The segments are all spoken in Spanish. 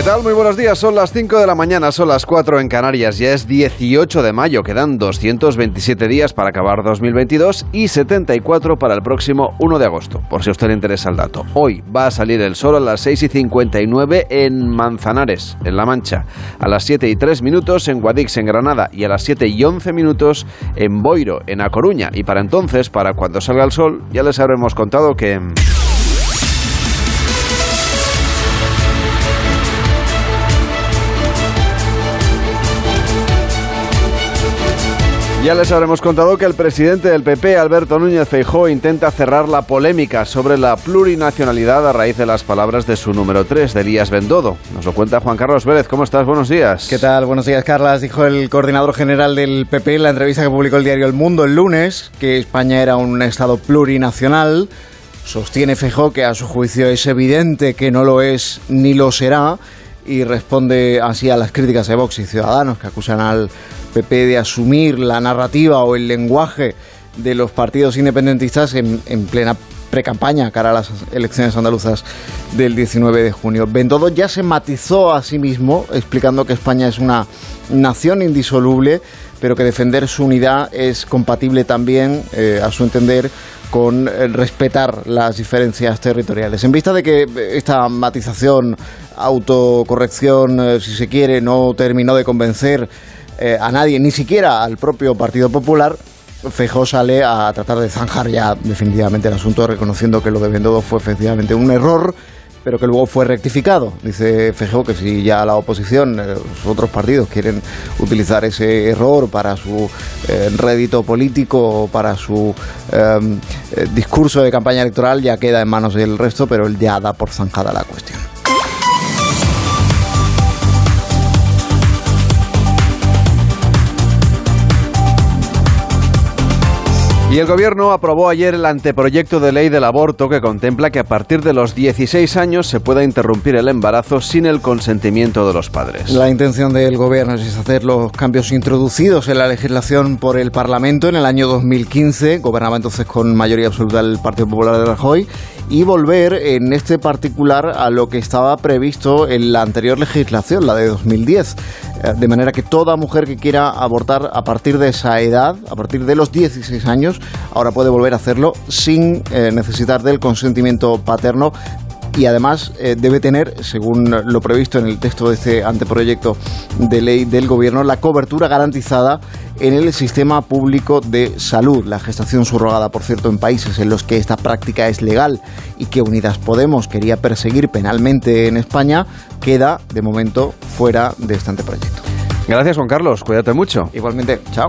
¿Qué tal? Muy buenos días. Son las 5 de la mañana, son las 4 en Canarias. Ya es 18 de mayo. Quedan 227 días para acabar 2022 y 74 para el próximo 1 de agosto, por si a usted le interesa el dato. Hoy va a salir el sol a las 6 y 59 en Manzanares, en La Mancha, a las 7 y 3 minutos en Guadix, en Granada, y a las 7 y 11 minutos en Boiro, en A Coruña. Y para entonces, para cuando salga el sol, ya les habremos contado que... Ya les habremos contado que el presidente del PP, Alberto Núñez Feijó, intenta cerrar la polémica sobre la plurinacionalidad a raíz de las palabras de su número 3, de Elías Bendodo. Nos lo cuenta Juan Carlos Vélez. ¿Cómo estás? Buenos días. ¿Qué tal? Buenos días, Carlas. Dijo el coordinador general del PP en la entrevista que publicó el diario El Mundo el lunes que España era un Estado plurinacional. Sostiene Feijó que a su juicio es evidente que no lo es ni lo será y responde así a las críticas de Vox y Ciudadanos que acusan al PP de asumir la narrativa o el lenguaje de los partidos independentistas en, en plena precampaña cara a las elecciones andaluzas del 19 de junio. Bendodo ya se matizó a sí mismo explicando que España es una nación indisoluble, pero que defender su unidad es compatible también, eh, a su entender, con eh, respetar las diferencias territoriales. En vista de que esta matización, autocorrección, eh, si se quiere, no terminó de convencer eh, a nadie, ni siquiera al propio Partido Popular, Feijó sale a tratar de zanjar ya definitivamente el asunto, reconociendo que lo de Bendodo fue efectivamente un error, pero que luego fue rectificado. Dice Feijó que si ya la oposición, eh, los otros partidos quieren utilizar ese error para su eh, rédito político para su em, discurso de campaña electoral, ya queda en manos del resto, pero él ya da por zanjada la cuestión. Y el gobierno aprobó ayer el anteproyecto de ley del aborto que contempla que a partir de los 16 años se pueda interrumpir el embarazo sin el consentimiento de los padres. La intención del gobierno es hacer los cambios introducidos en la legislación por el Parlamento en el año 2015, gobernaba entonces con mayoría absoluta el Partido Popular de Rajoy, y volver en este particular a lo que estaba previsto en la anterior legislación, la de 2010. Eh, De manera que toda mujer que quiera abortar a partir de esa edad, a partir de los 16 años, ahora puede volver a hacerlo sin eh, necesitar del consentimiento paterno y además eh, debe tener, según lo previsto en el texto de este anteproyecto de ley del Gobierno, la cobertura garantizada en el sistema público de salud. La gestación subrogada, por cierto, en países en los que esta práctica es legal y que Unidas Podemos quería perseguir penalmente en España, queda de momento fuera de este anteproyecto. Gracias Juan Carlos, cuídate mucho. Igualmente, chao.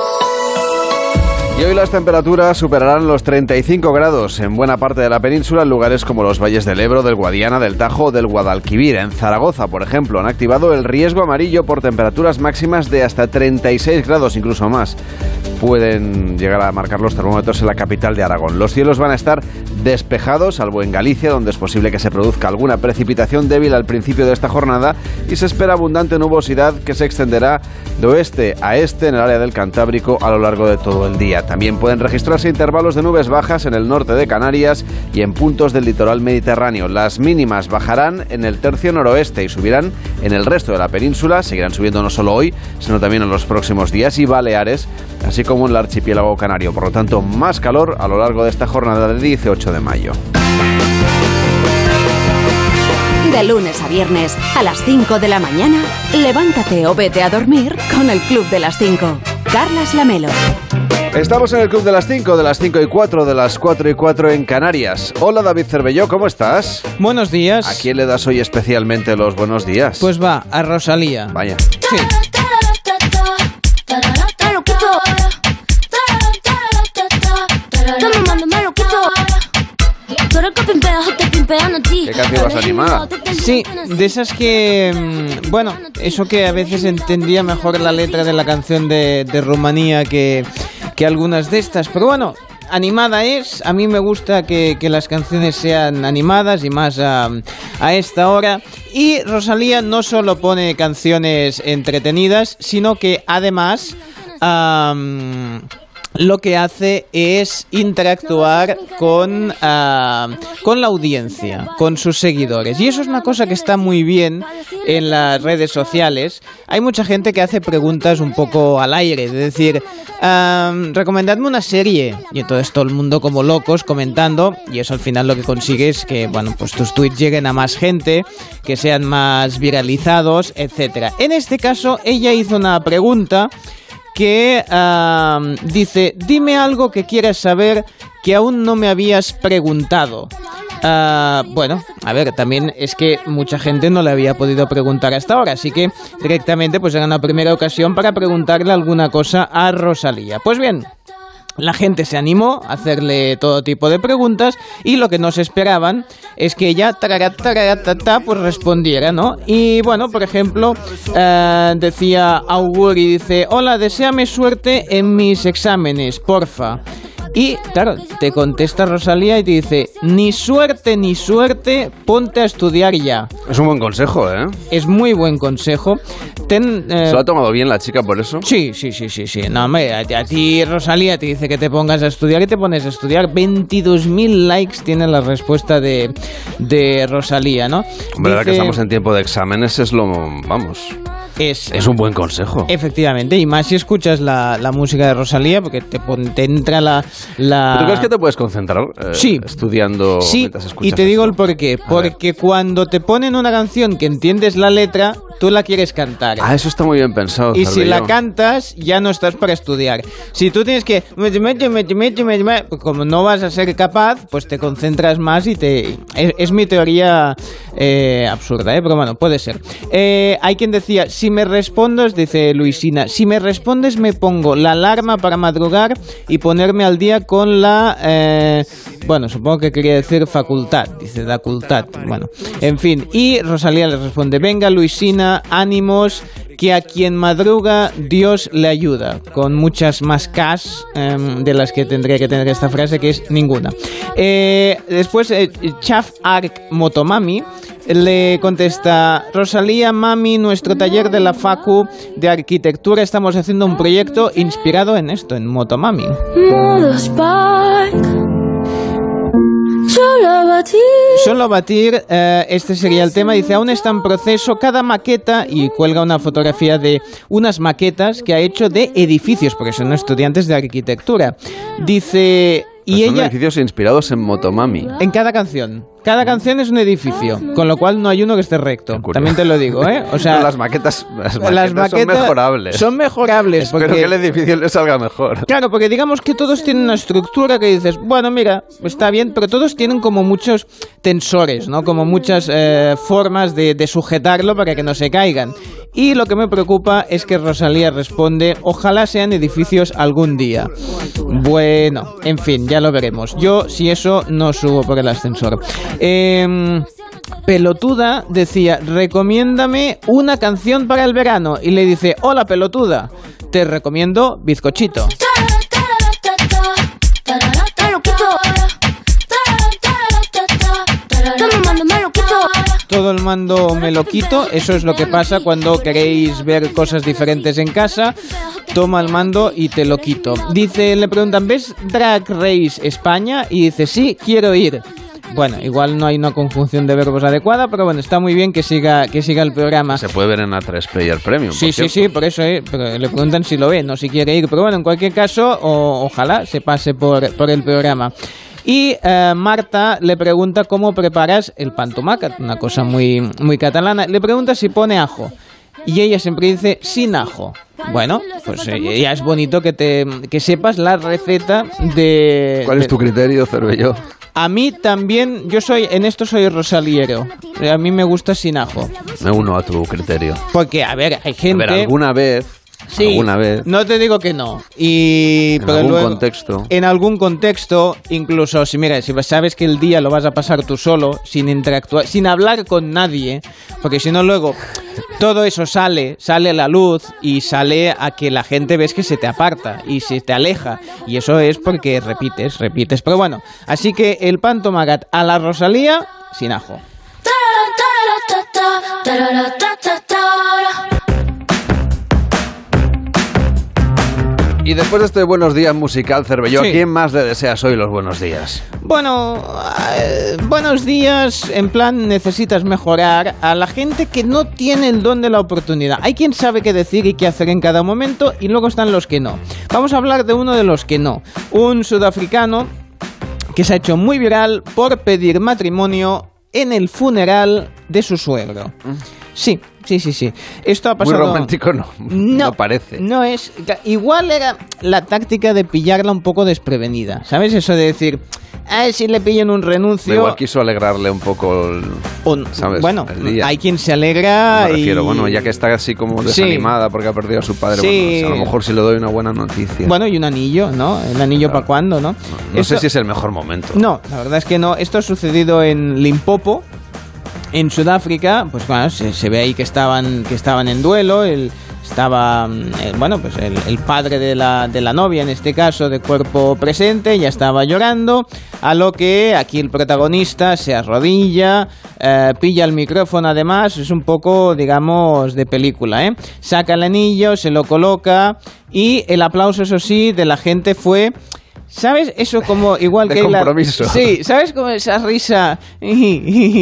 Hoy las temperaturas superarán los 35 grados en buena parte de la península en lugares como los valles del Ebro, del Guadiana, del Tajo o del Guadalquivir. En Zaragoza, por ejemplo, han activado el riesgo amarillo por temperaturas máximas de hasta 36 grados, incluso más. Pueden llegar a marcar los termómetros en la capital de Aragón. Los cielos van a estar despejados, salvo en Galicia, donde es posible que se produzca alguna precipitación débil al principio de esta jornada y se espera abundante nubosidad que se extenderá de oeste a este en el área del Cantábrico a lo largo de todo el día. También pueden registrarse intervalos de nubes bajas en el norte de Canarias y en puntos del litoral mediterráneo. Las mínimas bajarán en el tercio noroeste y subirán en el resto de la península. Seguirán subiendo no solo hoy, sino también en los próximos días y Baleares, así como en el archipiélago canario. Por lo tanto, más calor a lo largo de esta jornada del 18 de mayo. De lunes a viernes a las 5 de la mañana, levántate o vete a dormir con El Club de las 5. Carlas Lamelo. Estamos en el Club de las 5, de las 5 y 4, de las 4 y 4 en Canarias. Hola David Cervelló, ¿cómo estás? Buenos días. ¿A quién le das hoy especialmente los buenos días? Pues va, a Rosalía. Vaya. Sí. ¿Qué canción más animada? Sí, de esas que... mm, Bueno, eso que a veces entendía mejor la letra de la canción de, de Rumanía que, que algunas de estas. Pero bueno, animada es. A mí me gusta que, que las canciones sean animadas y más a, a esta hora. Y Rosalía no solo pone canciones entretenidas, sino que además... lo que hace es interactuar con, ah, con la audiencia, con sus seguidores. Y eso es una cosa que está muy bien en las redes sociales. Hay mucha gente que hace preguntas un poco al aire, es decir, ah, recomendadme una serie. Y entonces todo el mundo como locos comentando, y eso al final lo que consigue es que, bueno, pues tus tweets lleguen a más gente, que sean más viralizados, etcétera. En este caso, ella hizo una pregunta que dice, dime algo que quieras saber que aún no me habías preguntado. Ah, bueno, a ver, también es que mucha gente no le había podido preguntar hasta ahora, así que directamente pues era una primera ocasión para preguntarle alguna cosa a Rosalía. Pues bien, la gente se animó a hacerle todo tipo de preguntas y lo que no se esperaban es que ella pues respondiera, ¿no? Y bueno, por ejemplo, eh, decía Auguri, dice, hola, deséame suerte en mis exámenes, porfa. Y claro, te contesta Rosalía y te dice, ni suerte ni suerte, ponte a estudiar ya. Es un buen consejo, ¿eh? Es muy buen consejo. Ten, eh, ¿Se lo ha tomado bien la chica por eso? Sí, sí, sí, sí, sí. No, hombre, a, a ti Rosalía te dice que te pongas a estudiar y te pones a estudiar. 22.000 likes tiene la respuesta de, de Rosalía, ¿no? Hombre, ahora que Dice- estamos en tiempo de exámenes es lo... vamos... es, Es un buen consejo. Efectivamente, y más si escuchas la, la música de Rosalía, porque te, pon- te entra la... la... ¿Tú crees que te puedes concentrar eh, Sí. estudiando Sí, mientras escuchas y te digo el porqué. A ver. Porque cuando te ponen una canción que entiendes la letra, tú la quieres cantar. Ah, eso está muy bien pensado. Y si la cantas, ya no estás para estudiar. Si tú tienes que... Como no vas a ser capaz, pues te concentras más y te... Es, es mi teoría eh, absurda, ¿eh? pero bueno, puede ser. Eh, hay quien decía, si me respondes, dice Luisina, si me respondes me pongo la alarma para madrugar y ponerme al día con la... eh, bueno, supongo que quería decir facultad, dice facultad. Bueno, en fin. Y Rosalía le responde, venga Luisina, ánimos, que a quien madruga Dios le ayuda, con muchas más Ks em, de las que tendría que tener esta frase, que es ninguna. Eh, después, eh, Chaf Arc Motomami le contesta, Rosalía, mami, nuestro taller de la Facu de arquitectura, estamos haciendo un proyecto inspirado en esto, en Motomami. Solo batir. Solo batir, eh, este sería el tema. Dice, aún está en proceso cada maqueta y cuelga una fotografía de unas maquetas que ha hecho de edificios, porque son estudiantes de arquitectura. Dice, y Pues Son ella... edificios inspirados en Motomami. En cada canción. Cada canción es un edificio, con lo cual no hay uno que esté recto. También te lo digo, ¿eh? O sea, No, las maquetas, las maquetas, las son mejorables. Son mejorables. Espero porque- que el edificio le salga mejor. Claro, porque digamos que todos tienen una estructura que dices, bueno, mira, está bien, pero todos tienen como muchos tensores, ¿no? Como muchas eh, formas de, de sujetarlo para que no se caigan. Y lo que me preocupa es que Rosalía responde, ojalá sean edificios algún día. Bueno, en fin, ya lo veremos. Yo, si eso, no subo por el ascensor. Em, Pelotuda decía, recomiéndame una canción para el verano. Y le dice, hola pelotuda, te recomiendo Bizcochito. Todo el mando me lo quito, eso es lo que pasa cuando queréis ver cosas diferentes en casa. Toma el mando y te lo quito. Dice, le preguntan, ¿ves Drag Race España? Y dice, sí, quiero ir. Bueno, igual no hay una conjunción de verbos adecuada, pero bueno, está muy bien que siga, que siga el programa. Se puede ver en A3 Player Premium. Sí, por sí, sí, por eso eh, pero le preguntan si lo ve, no si quiere ir. Pero bueno, en cualquier caso, o- ojalá se pase por, por el programa. Y eh, Marta le pregunta cómo preparas el pan tomacat, una cosa muy, muy catalana. Le pregunta si pone ajo. Y ella siempre dice sin ajo. Bueno, pues eh, ya es bonito que, te, que sepas la receta de... ¿Cuál es tu criterio, Cervello? A mí también, yo soy, en esto soy rosaliero. A mí me gusta sin ajo. Me uno a tu criterio. Porque, a ver, hay A gente... ver, alguna vez, Sí, alguna vez, No te digo que no. Y, en pero algún luego- contexto. En algún contexto, incluso si mira, si sabes que el día lo vas a pasar tú solo, sin interactuar, sin hablar con nadie, porque si no luego todo eso sale, sale a la luz y sale a que la gente ves que se te aparta y se te aleja. Y eso es porque repites, repites. Pero bueno, así que el pan tomagat a la Rosalía sin ajo. Y después de este buenos días musical, Cervelló, Sí. ¿quién más le deseas hoy los buenos días? Bueno, eh, buenos días, en plan necesitas mejorar a la gente que no tiene el don de la oportunidad. Hay quien sabe qué decir y qué hacer en cada momento y luego están los que no. Vamos a hablar de uno de los que no. Un sudafricano que se ha hecho muy viral por pedir matrimonio en el funeral de su suegro. Sí, sí, sí, sí. Esto ha Muy pasado... romántico no, no, parece. No es. Igual era la táctica de pillarla un poco desprevenida. ¿Sabes? Eso de decir, a ver si le pillo en un renuncio. Igual quiso alegrarle un poco el... o- ¿sabes? Bueno, El día. hay quien se alegra. Me refiero, y- bueno, ya que está así como Sí. desanimada porque ha perdido a su padre, Sí. bueno, a lo mejor si le doy una buena noticia. Bueno, y un anillo, ¿no? El anillo para cuándo, ¿no? no Esto- sé si es el mejor momento. No, la verdad es que no. Esto ha sucedido en Limpopo, en Sudáfrica. Pues bueno, se, se ve ahí que estaban, que estaban en duelo. El, estaba, mm, eh, bueno, pues el, padre de la, de la novia, en este caso, de cuerpo presente, ya estaba llorando. A lo que aquí el protagonista se arrodilla, eh, pilla el micrófono además. Es un poco, digamos, de película, ¿eh? Saca el anillo, se lo coloca. Y el aplauso, eso sí, de la gente fue. ¿Sabes? Eso como igual De que la- compromiso. Sí, ¿sabes como esa risa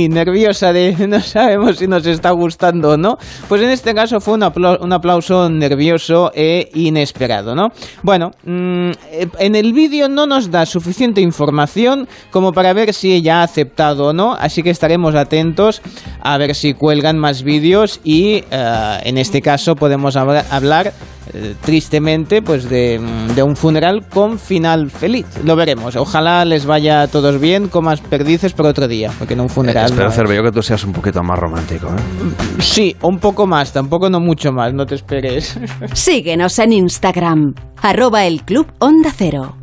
nerviosa de no sabemos si nos está gustando o no? Pues en este caso fue un, apla- un aplauso nervioso e inesperado, ¿no? Bueno, mm, en el vídeo no nos da suficiente información como para ver si ella ha aceptado o no, así que estaremos atentos a ver si cuelgan más vídeos y eh, en este caso podemos habla- hablar eh, tristemente pues de, mm, de un funeral con final feliz. Lo veremos. Ojalá les vaya a todos bien, comas perdices por otro día, porque en un funeral... Espero, no- Cervelló, que tú seas un poquito más romántico, ¿eh? Sí, un poco más, tampoco no mucho más, no te esperes. Síguenos en Instagram, arroba el Club Onda Cero.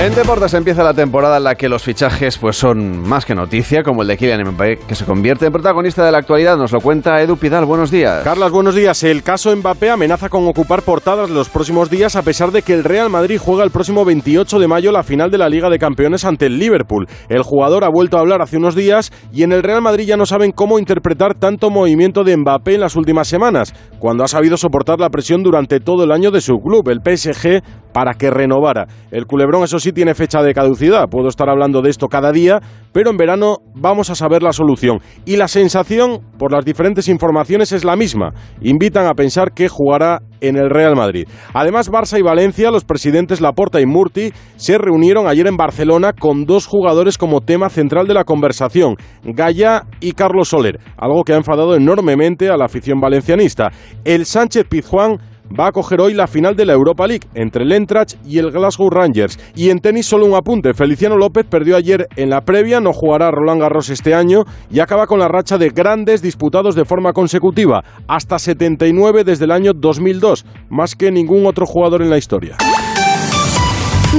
En deportes empieza la temporada en la que los fichajes pues son más que noticia, como el de Kylian Mbappé, que se convierte en protagonista de la actualidad. Nos lo cuenta Edu Pidal. Buenos días. Carlas, buenos días. El caso Mbappé amenaza con ocupar portadas los próximos días a pesar de que el Real Madrid juega el próximo 28 de mayo la final de la Liga de Campeones ante el Liverpool. El jugador ha vuelto a hablar hace unos días y en el Real Madrid ya no saben cómo interpretar tanto movimiento de Mbappé en las últimas semanas, cuando ha sabido soportar la presión durante todo el año de su club, el PSG, para que renovara. El culebrón, eso sí, tiene fecha de caducidad. Puedo estar hablando de esto cada día, pero en verano vamos a saber la solución. Y la sensación, por las diferentes informaciones, es la misma. Invitan a pensar que jugará en el Real Madrid. Además, Barça y Valencia, los presidentes Laporta y Murti, se reunieron ayer en Barcelona con dos jugadores como tema central de la conversación, Gaya y Carlos Soler, algo que ha enfadado enormemente a la afición valencianista. El Sánchez Pizjuán va a coger hoy la final de la Europa League entre el Eintracht y el Glasgow Rangers. Y en tenis solo un apunte, Feliciano López perdió ayer en la previa, no jugará Roland Garros este año y acaba con la racha de grandes disputados de forma consecutiva, hasta 79 desde el año 2002, más que ningún otro jugador en la historia.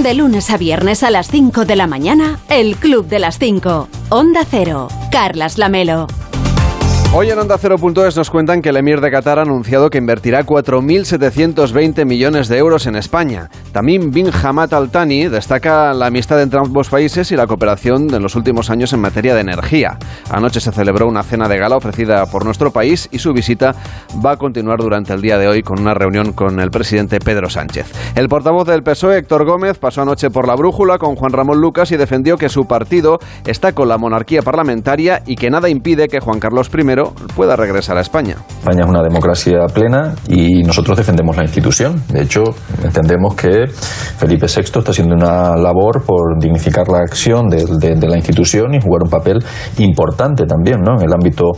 De lunes a viernes a las 5 de la mañana, el Club de las 5. Onda Cero, Carlas Lamelo. Hoy en Onda 0.es nos cuentan que el emir de Qatar ha anunciado que invertirá 4.720 millones de euros en España. También bin Hamad Al Thani destaca la amistad entre ambos países y la cooperación en los últimos años en materia de energía. Anoche se celebró una cena de gala ofrecida por nuestro país y su visita va a continuar durante el día de hoy con una reunión con el presidente Pedro Sánchez. El portavoz del PSOE, Héctor Gómez, pasó anoche por la brújula con Juan Ramón Lucas y defendió que su partido está con la monarquía parlamentaria y que nada impide que Juan Carlos I pueda regresar a España. España es una democracia plena y nosotros defendemos la institución. De hecho, entendemos que Felipe VI está haciendo una labor por dignificar la acción de, de- la institución y jugar un papel importante también ¿no? en el ámbito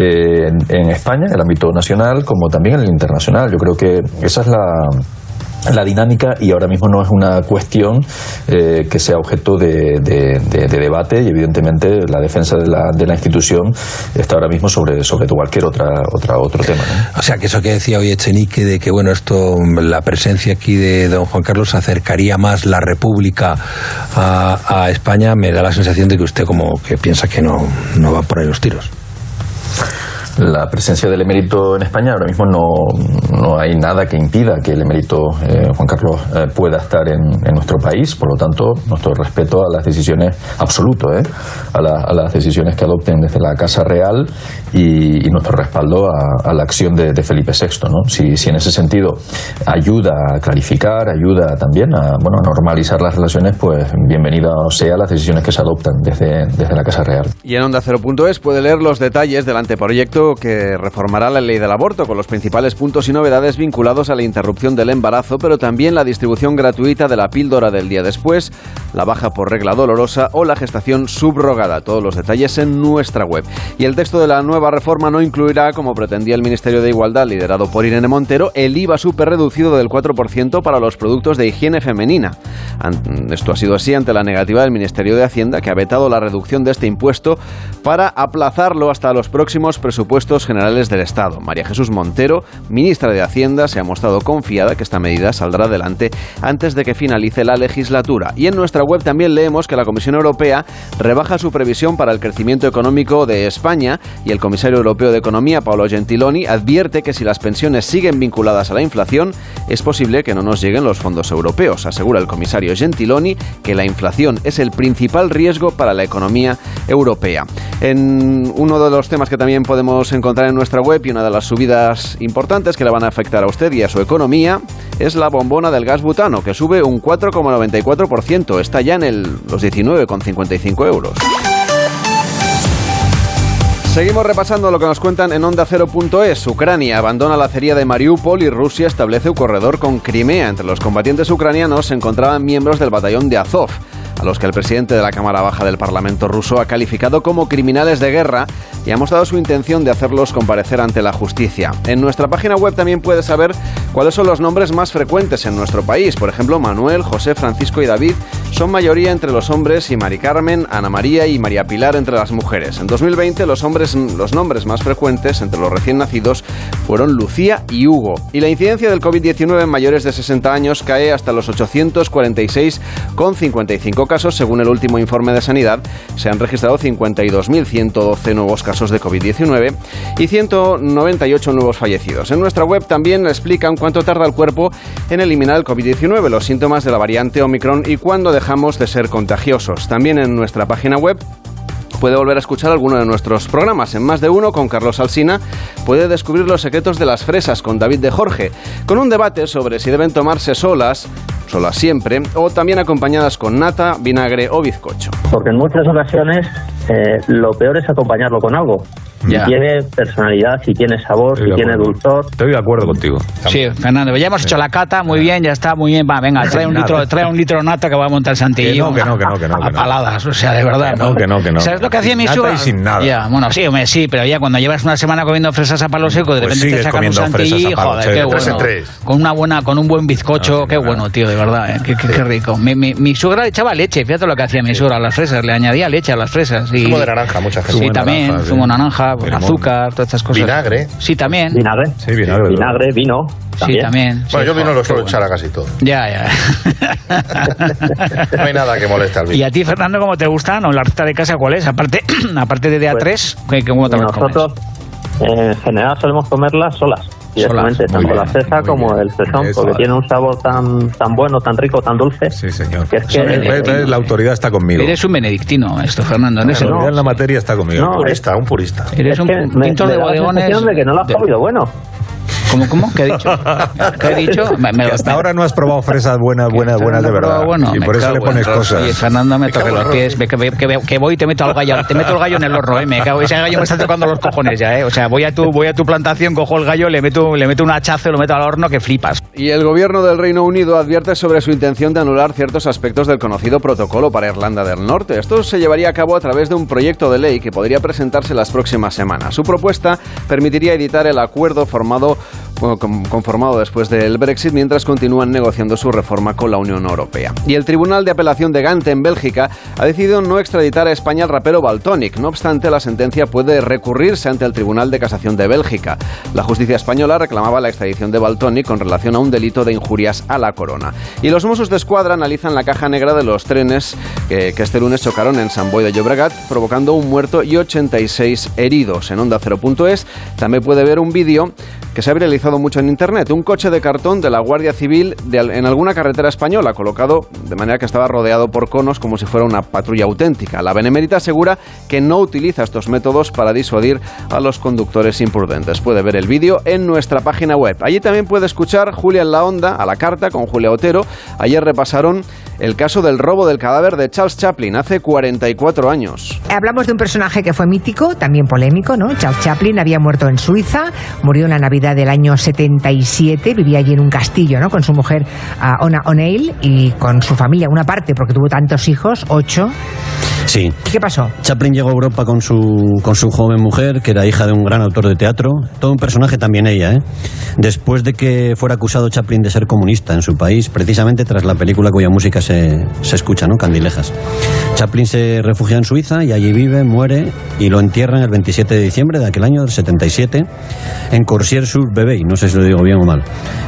eh, en, en España, en el ámbito nacional, como también en el internacional. Yo creo que esa es la la dinámica y ahora mismo no es una cuestión eh, que sea objeto de, de- de- de debate y evidentemente la defensa de la, de la institución está ahora mismo sobre, sobre cualquier otra, otra otro tema. ¿no? O sea, que eso que decía hoy Echenique de que, bueno, esto, la presencia aquí de don Juan Carlos acercaría más la República a, a España, me da la sensación de que usted como que piensa que no, no va por ahí los tiros. La presencia del emérito en España ahora mismo no, no hay nada que impida que el emérito eh, Juan Carlos eh, pueda estar en, en, nuestro país. Por lo tanto, nuestro respeto a las decisiones absoluto, ¿eh? a, la, a, las decisiones que adopten desde la Casa Real y, nuestro respaldo a, la acción de, de Felipe VI. ¿no? Si, si, en ese sentido ayuda a clarificar, ayuda también a, bueno, a normalizar las relaciones, pues bienvenida sea las decisiones que se adoptan desde, desde la Casa Real. Y en Onda Cero.es puede leer los detalles del anteproyecto que reformará la ley del aborto con los principales puntos y novedades vinculados a la interrupción del embarazo, pero también la distribución gratuita de la píldora del día después, la baja por regla dolorosa o la gestación subrogada. Todos los detalles en nuestra web. Y el texto de la nueva reforma no incluirá, como pretendía el Ministerio de Igualdad, liderado por Irene Montero, el IVA super reducido del 4% para los productos de higiene femenina. Esto ha sido así ante la negativa del Ministerio de Hacienda, que ha vetado la reducción de este impuesto para aplazarlo hasta los próximos presupuestos generales del Estado. María Jesús Montero, ministra de Hacienda, se ha mostrado confiada que esta medida saldrá adelante antes de que finalice la legislatura. Y en nuestra web también leemos que la Comisión Europea rebaja su previsión para el crecimiento económico de España y el comisario europeo de Economía, Paolo Gentiloni, advierte que si las pensiones siguen vinculadas a la inflación, es posible que no nos lleguen los fondos europeos. Asegura el comisario Gentiloni que la inflación es el principal riesgo para la economía europea. En uno de los temas que también podemos encontrar en nuestra web y una de las subidas importantes que le van a afectar a usted y a su economía es la bombona del gas butano, que sube un 4,94%. Está ya en el, los 19,55 euros. Seguimos repasando lo que nos cuentan en onda Cero.es. Ucrania abandona la acería de Mariupol y Rusia establece un corredor con Crimea. Entre los combatientes ucranianos se encontraban miembros del batallón de Azov a los que el presidente de la Cámara Baja del Parlamento ruso ha calificado como criminales de guerra y ha mostrado su intención de hacerlos comparecer ante la justicia. En nuestra página web también puedes saber cuáles son los nombres más frecuentes en nuestro país. Por ejemplo, Manuel, José, Francisco y David son mayoría entre los hombres y Mari Carmen, Ana María y María Pilar entre las mujeres. En 2020 los, hombres, los nombres más frecuentes entre los recién nacidos fueron Lucía y Hugo. Y la incidencia del COVID-19 en mayores de 60 años cae hasta los 846,55 casos, según el último informe de sanidad, se han registrado 52.112 nuevos casos de COVID-19 y 198 nuevos fallecidos. En nuestra web también explican cuánto tarda el cuerpo en eliminar el COVID-19, los síntomas de la variante Omicron y cuándo de ser contagiosos. También en nuestra página web puede volver a escuchar alguno de nuestros programas. En más de uno, con Carlos Alsina, puede descubrir los secretos de las fresas con David de Jorge, con un debate sobre si deben tomarse solas, solas siempre, o también acompañadas con nata, vinagre o bizcocho. Porque en muchas ocasiones eh, lo peor es acompañarlo con algo. Ya. Si tiene personalidad, si tiene sabor, Estoy si tiene dulzor. Estoy de acuerdo contigo. Sí, Fernando, ya hemos hecho la cata, muy bien, ya está, muy bien. Va, venga, trae un litro, trae un litro de nata que va a montar Santillo. Que no, que no, que no, que no, A paladas, o sea, de verdad. Que no, que no, que no. ¿Sabes lo que hacía mi suegra? y sin nada. Ya, bueno, sí, hombre, sí, pero ya cuando llevas una semana comiendo fresas a palo seco, de Pues repente te sacan un palo joder, qué bueno. Con una buena, con un buen bizcocho, Ah, qué bueno, tío, de verdad, eh, qué, qué- qué rico. Mi, mi, mi suegra le echaba leche, fíjate lo que hacía mi suegra a las fresas, le añadía leche a las fresas. Y, Zumo de naranja, mucha gente. Sí, también, zumo naranja, pues, Limón. azúcar, todas estas cosas. Vinagre. Sí, también. Vinagre. Sí, vinagre. Vinagre, vino. Sí, También. también. Bueno, sí, yo vino lo suelo bueno. echar a casi todo. Ya, ya. No hay nada que moleste al ¿Y vino. a ti, Fernando, cómo te gustan? ¿O la receta de casa cuál es? Aparte, aparte de DA3, ¿qué, qué cómo te las comes? Nosotros, eh, en general, solemos comerlas solas. Directamente, tanto bien, la fresa como bien. el fresón, porque tiene un sabor tan, tan bueno, tan rico, tan dulce. Sí, señor. Que es que- ves, ves, la autoridad está conmigo. Eres un benedictino, esto, Fernando. la autoridad en la materia está conmigo. No, Purista, un purista. eres es un que me, pintor me de da la bodegones. sensación de que no lo has de- comido bueno. ¿Cómo, cómo? ¿Qué he dicho? ¿Qué he dicho? Me- me- Que hasta me- ahora no has probado fresas buenas, buenas, buenas de verdad. Bueno, y por eso le pones cosas. Oye, Fernando me toca los pies, que, voy y te meto al gallo, te meto el gallo en el horno, eh, me cago, ese gallo me está tocando los cojones ya, eh, o sea, voy a tu, voy a tu plantación, cojo el gallo, le meto, le meto un hachazo, lo meto al horno que flipas. Y el gobierno del Reino Unido advierte sobre su intención de anular ciertos aspectos del conocido protocolo para Irlanda del Norte. Esto se llevaría a cabo a través de un proyecto de ley que podría presentarse las próximas semanas. Su propuesta permitiría editar el acuerdo formado conformado después del Brexit, mientras continúan negociando su reforma con la Unión Europea. Y el Tribunal de Apelación de Gante, en Bélgica, ha decidido no extraditar a España al rapero Baltonic. No obstante, la sentencia puede recurrirse ante el Tribunal de Casación de Bélgica. La justicia española reclamaba la extradición de Baltonic con relación a un delito de injurias a la corona. Y los Mossos de Escuadra analizan la caja negra de los trenes que, que este lunes chocaron en San Boi de Llobregat, provocando un muerto y 86 heridos. En Onda 0.es también puede ver un vídeo que se ha viralizado mucho en internet, un coche de cartón de la Guardia Civil en alguna carretera española, colocado de manera que estaba rodeado por conos como si fuera una patrulla auténtica. La Benemérita asegura que no utiliza estos métodos para disuadir a los conductores imprudentes. Puede ver el vídeo en nuestra página web. Allí también puede escuchar Julia en la Onda, a la carta, con Julia Otero. Ayer repasaron el caso del robo del cadáver de Charles Chaplin hace 44 años. Hablamos de un personaje que fue mítico, también polémico, ¿no? Charles Chaplin había muerto en Suiza, murió en la Navidad del año 77, vivía allí en un castillo, ¿no? Con su mujer ah, Ona O'Neill y con su familia, una parte, porque tuvo tantos hijos, ocho. Sí. ¿Qué pasó? Chaplin llegó a Europa con su, con su joven mujer, que era hija de un gran autor de teatro. Todo un personaje también ella, ¿eh? Después de que fuera acusado Chaplin de ser comunista en su país, precisamente tras la película cuya música se, se escucha, ¿no? Candilejas. Chaplin se refugia en Suiza y allí vive, muere y lo entierran el 27 de diciembre de aquel año, del 77, en Corsier-sur-Bebey, no sé si lo digo bien o mal.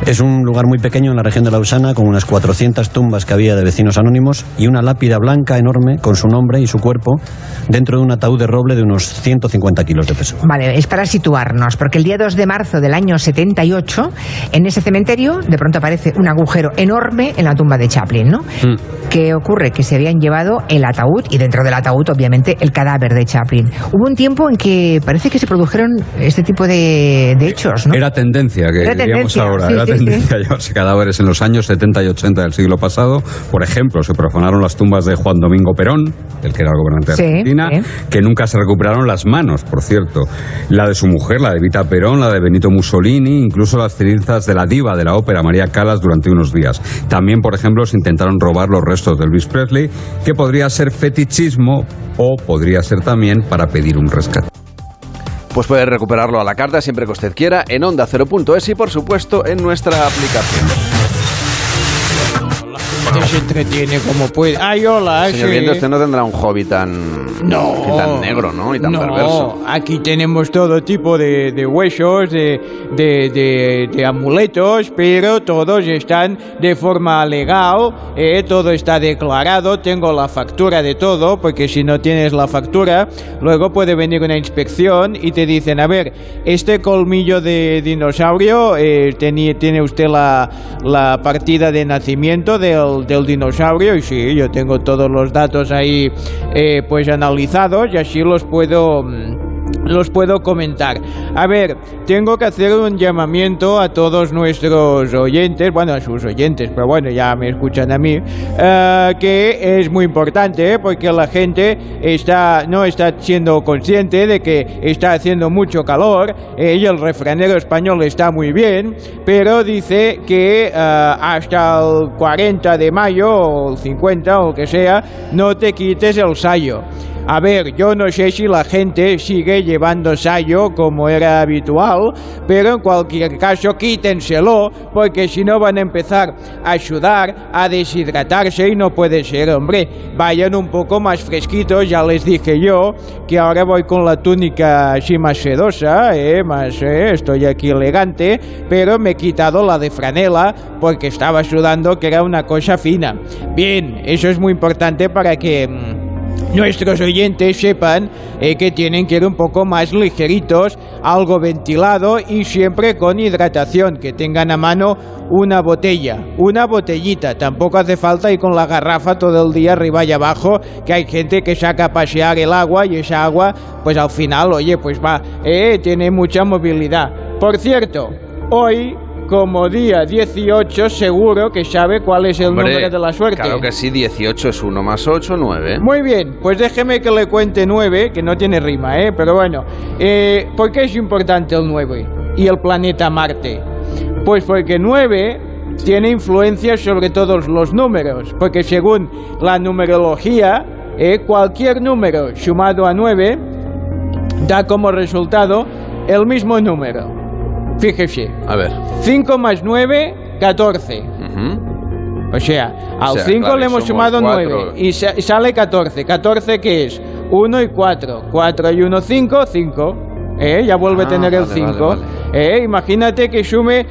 Es un lugar muy pequeño en la región de Lausana, con unas 400 tumbas que había de vecinos anónimos y una lápida blanca enorme con su nombre y su cuerpo dentro de un ataúd de roble de unos 150 kilos de peso. Vale, es para situarnos, porque el día 2 de marzo del año 78, en ese cementerio, de pronto aparece un agujero enorme en la tumba de Chaplin, ¿no? ¿Qué ocurre? Que se habían llevado el ataúd y dentro del ataúd, obviamente, el cadáver de Chaplin. Hubo un tiempo en que parece que se produjeron este tipo de, de hechos, ¿no? Era tendencia, que diríamos ahora, sí, era sí, tendencia llevarse cadáveres en los años 70 y 80 del siglo pasado. Por ejemplo, se profanaron las tumbas de Juan Domingo Perón, el que era el gobernante de Argentina, que nunca se recuperaron las manos, por cierto. La de su mujer, la de Vita Perón, la de Benito Mussolini, incluso las cenizas de la diva de la ópera María Callas durante unos días. También, por ejemplo, se intentaron robar los restos de Elvis Presley, que podría ser fetichismo o podría ser también para pedir un rescate. Pues puede recuperarlo a la carta siempre que usted quiera en onda 0.es y por supuesto en nuestra aplicación. Usted se entretiene como puede. Ay, hola. Señor sí. Viendo, usted no tendrá un hobby tan, No. tan negro, ¿no? Y tan no, perverso. aquí tenemos todo tipo de, de huesos, de, de- amuletos, pero todos están de forma legal, eh, todo está declarado, tengo la factura de todo, porque si no tienes la factura, luego puede venir una inspección y te dicen, a ver, este colmillo de dinosaurio, eh, tiene usted la, la partida de nacimiento del, del dinosaurio, y sí, yo tengo todos los datos ahí eh, pues analizados y así los puedo... los puedo comentar. A ver, tengo que hacer un llamamiento a todos nuestros oyentes, bueno, a sus oyentes, pero bueno, ya me escuchan a mí, eh, que es muy importante ¿eh? porque la gente está, no está siendo consciente de que está haciendo mucho calor eh, y el refranero español está muy bien, pero dice que hasta el 40 de mayo o el 50 o que sea, no te quites el sayo. A ver, yo no sé si la gente sigue llevando sayo como era habitual, pero en cualquier caso quítenselo, porque si no van a empezar a sudar, a deshidratarse y no puede ser, hombre. Vayan un poco más fresquitos, ya les dije yo, que ahora voy con la túnica así más sedosa, eh, más, eh, estoy aquí elegante, pero me he quitado la de franela porque estaba sudando que era una cosa fina. Bien, eso es muy importante para que... nuestros oyentes sepan eh, que tienen que ir un poco más ligeritos, algo ventilado y siempre con hidratación, que tengan a mano una botella, una botellita, tampoco hace falta ir con la garrafa todo el día arriba y abajo, que hay gente que saca a pasear el agua y esa agua, pues al final, oye, pues va, eh, tiene mucha movilidad. Por cierto, hoy... Como día 18, seguro que sabe cuál es el Hombre, número de la suerte. Claro que sí, 18 es 1 más 8, 9. Muy bien, pues déjeme que le cuente 9, que no tiene rima, ¿eh? Pero bueno, eh, ¿por qué es importante el 9 y el planeta Marte? Pues porque 9 tiene influencia sobre todos los números, porque según la numerología, eh, cualquier número sumado a 9 da como resultado el mismo número. Fíjese. A ver. 5 más 9, 14. O sea, al sea, 5 claro, le hemos somos sumado cuatro. 9 y sa- y sale 14. 14 ¿qué es? 1 y 4. 4 y 1, 5, 5. ¿Eh? Ya vuelve Ah, a tener el vale, 5. vale, ¿Eh? Imagínate que sume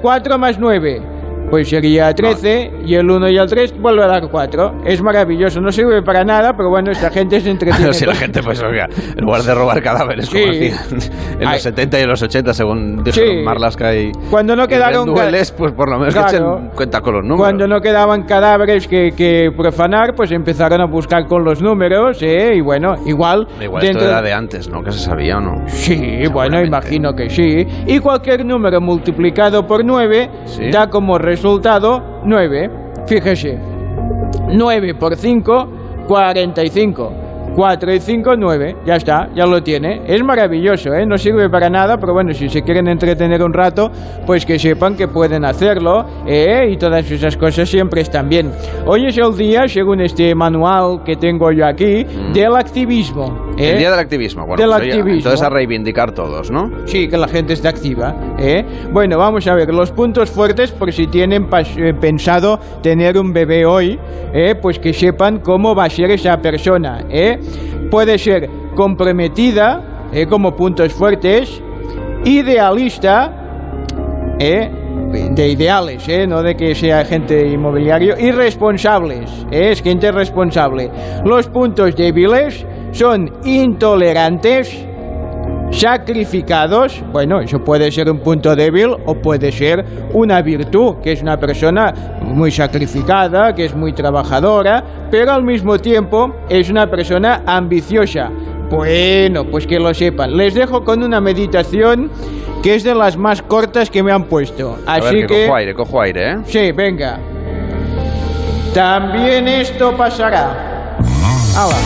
4 más 9. Pues sería 13 y el 1 y el 3 vuelve a dar 4. Es maravilloso, no sirve para nada, pero bueno, esta gente se entretiene. Pero si la gente, pues, oiga, en lugar de robar cadáveres, como Sí. hacían en Ay. los 70 y en los 80, según dijeron Sí. Marlaska y. Cuando no quedaron Rendueles, pues por lo menos Claro. que echen cuenta con los números. Cuando no quedaban cadáveres que, que profanar, pues empezaron a buscar con los números, ¿eh? Y bueno, igual... Igual esto era de antes, ¿no? Que se sabía o no. Sí, bueno, imagino que sí. Y cualquier número multiplicado por 9 Sí. da como resultado 9. Fíjese. 9 por 5, 45. 4 y 5, 9. Ya está, ya lo tiene. Es maravilloso, ¿eh? No sirve para nada, pero bueno, si se quieren entretener un rato, pues que sepan que pueden hacerlo, ¿eh? Y todas esas cosas siempre están bien. Hoy es el día, según este manual que tengo yo aquí, del activismo. ¿eh? El día del activismo. Bueno, Del pues, oye, activismo. entonces a reivindicar todos, ¿no? Sí, que la gente esté activa. ¿eh? Bueno, vamos a ver los puntos fuertes por si tienen eh, pensado tener un bebé hoy, ¿eh? pues que sepan cómo va a ser esa persona. ¿eh? Puede ser comprometida, ¿eh? como puntos fuertes, idealista, ¿eh? de ideales, ¿eh? no de que sea gente inmobiliario, y es gente responsable. Los puntos débiles son intolerantes, sacrificados, bueno, eso puede ser un punto débil o puede ser una virtud, que es una persona muy sacrificada, que es muy trabajadora, pero al mismo tiempo es una persona ambiciosa. Bueno, pues que lo sepan. Les dejo con una meditación que es de las más cortas que me han puesto. a Así ver, que, que... cojo aire, cojo aire, ¿eh? Sí, venga. También esto pasará. Hala.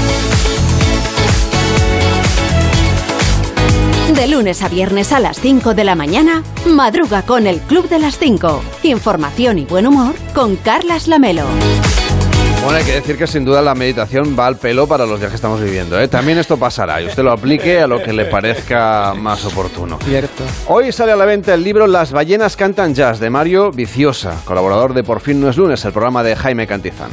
De lunes a viernes a las 5 de la mañana, madruga con el Club de las 5. Información y buen humor con Carlas Lamelo. Bueno, hay que decir que sin duda la meditación va al pelo para los días que estamos viviendo. ¿eh? También esto pasará y usted lo aplique a lo que le parezca más oportuno. Cierto. Hoy sale a la venta el libro Las ballenas cantan jazz de Mario Viciosa, colaborador de Por fin no es lunes, el programa de Jaime Cantizán.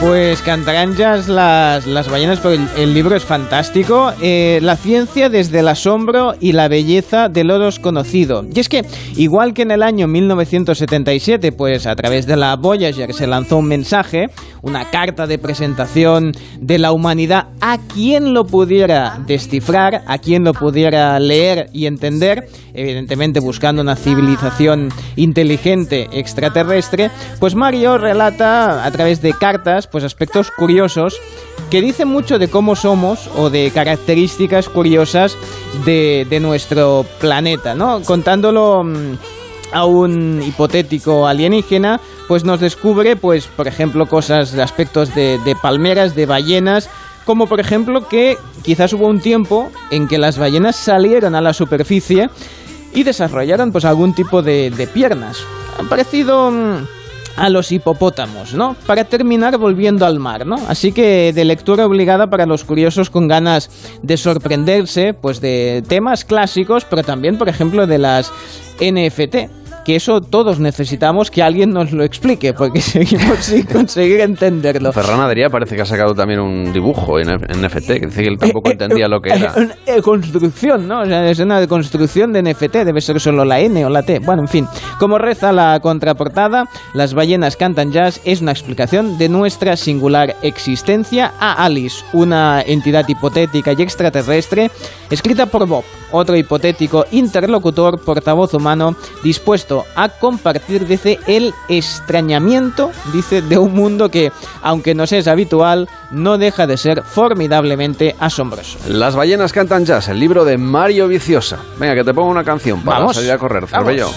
Pues cantarán jazz las, las ballenas, pero el, libro es fantástico. Eh, la ciencia desde el asombro y la belleza de lo desconocido. Y es que, igual que en el año 1977, pues a través de la Voyager se lanzó un mensaje, una carta de presentación de la humanidad a quien lo pudiera descifrar, a quien lo pudiera leer y entender, evidentemente buscando una civilización inteligente extraterrestre, pues Mario relata a través de cartas pues aspectos curiosos que dicen mucho de cómo somos o de características curiosas de, de nuestro planeta, ¿no? Contándolo mm, a un hipotético alienígena, pues nos descubre, pues, por ejemplo, cosas, aspectos de, de palmeras, de ballenas, como por ejemplo que quizás hubo un tiempo en que las ballenas salieron a la superficie y desarrollaron pues algún tipo de, de piernas. Ha parecido mm, a los hipopótamos, ¿no? Para terminar volviendo al mar, ¿no? Así que de lectura obligada para los curiosos con ganas de sorprenderse, pues de temas clásicos, pero también, por ejemplo, de las NFT. Que eso todos necesitamos que alguien nos lo explique, porque seguimos sin conseguir entenderlo. Ferran Adrià parece que ha sacado también un dibujo en NFT, que dice que él tampoco entendía lo que era. Eh, eh, construcción, ¿no? O sea, es una construcción de NFT, debe ser solo la N o la T. Bueno, en fin, como reza la contraportada, Las ballenas cantan jazz es una explicación de nuestra singular existencia a Alice, una entidad hipotética y extraterrestre, escrita por Bob, otro hipotético interlocutor, portavoz humano, dispuesto a compartir, dice, el extrañamiento, dice, de un mundo que, aunque nos es habitual, no deja de ser formidablemente asombroso. Las ballenas cantan jazz, el libro de Mario Viciosa. Venga, que te pongo una canción para Vamos. salir a correr, Cervello.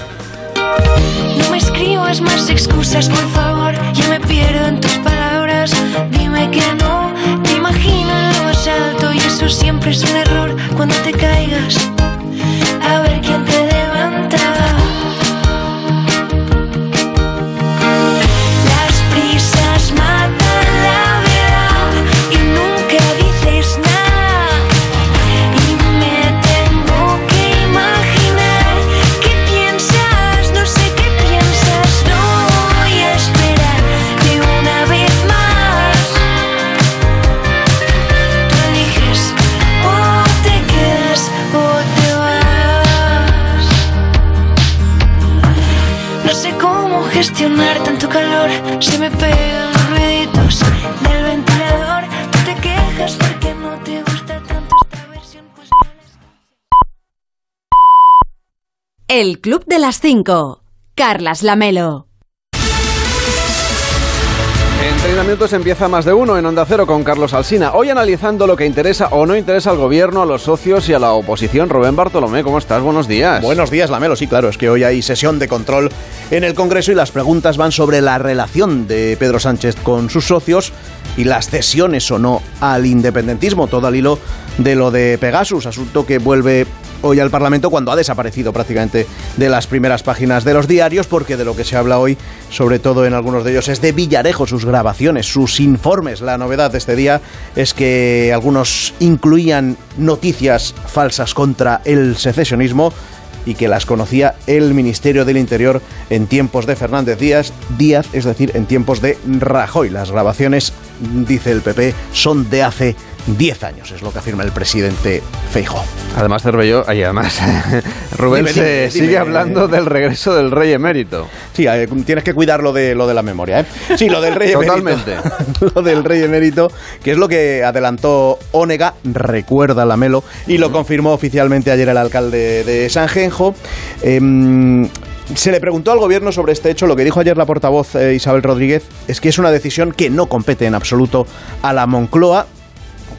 No me escribas más excusas, por favor. Ya me pierdo en tus palabras. Dime que no. Te imagino lo más alto y eso siempre es un error. Cuando te caigas, a ver quién te gestionar tanto calor. Se me pegan los ruiditos del ventilador. Tú te quejas porque no te gusta tanto esta versión. Pues El Club de las 5. Carlas Lamelo. 30 minutos empieza más de uno en Onda Cero con Carlos Alsina. Hoy analizando lo que interesa o no interesa al gobierno, a los socios y a la oposición. Rubén Bartolomé, ¿cómo estás? Buenos días. Buenos días, Lamelo. Sí, claro, es que hoy hay sesión de control en el Congreso y las preguntas van sobre la relación de Pedro Sánchez con sus socios y las cesiones o no al independentismo. Todo al hilo de lo de Pegasus, asunto que vuelve hoy al Parlamento cuando ha desaparecido prácticamente de las primeras páginas de los diarios, porque de lo que se habla hoy, sobre todo en algunos de ellos, es de Villarejo, sus grabaciones, sus informes. La novedad de este día es que algunos incluían noticias falsas contra el secesionismo y que las conocía el Ministerio del Interior en tiempos de Fernández Díaz, Díaz, es decir, en tiempos de Rajoy. Las grabaciones, dice el PP, son de hace 10 años, es lo que afirma el presidente Feijóo. Además, Cervelló, y además, Rubén Dime, se dime, sigue dime. hablando del regreso del rey emérito. Sí, eh, tienes que cuidar lo de, lo de la memoria, ¿eh? Sí, lo del rey emérito. Totalmente. lo del rey emérito, que es lo que adelantó Ónega, recuerda la Melo, y lo confirmó oficialmente ayer el alcalde de Sanjenjo. Em, se le preguntó al gobierno sobre este hecho. Lo que dijo ayer la portavoz eh, Isabel Rodríguez es que es una decisión que no compete en absoluto a la Moncloa.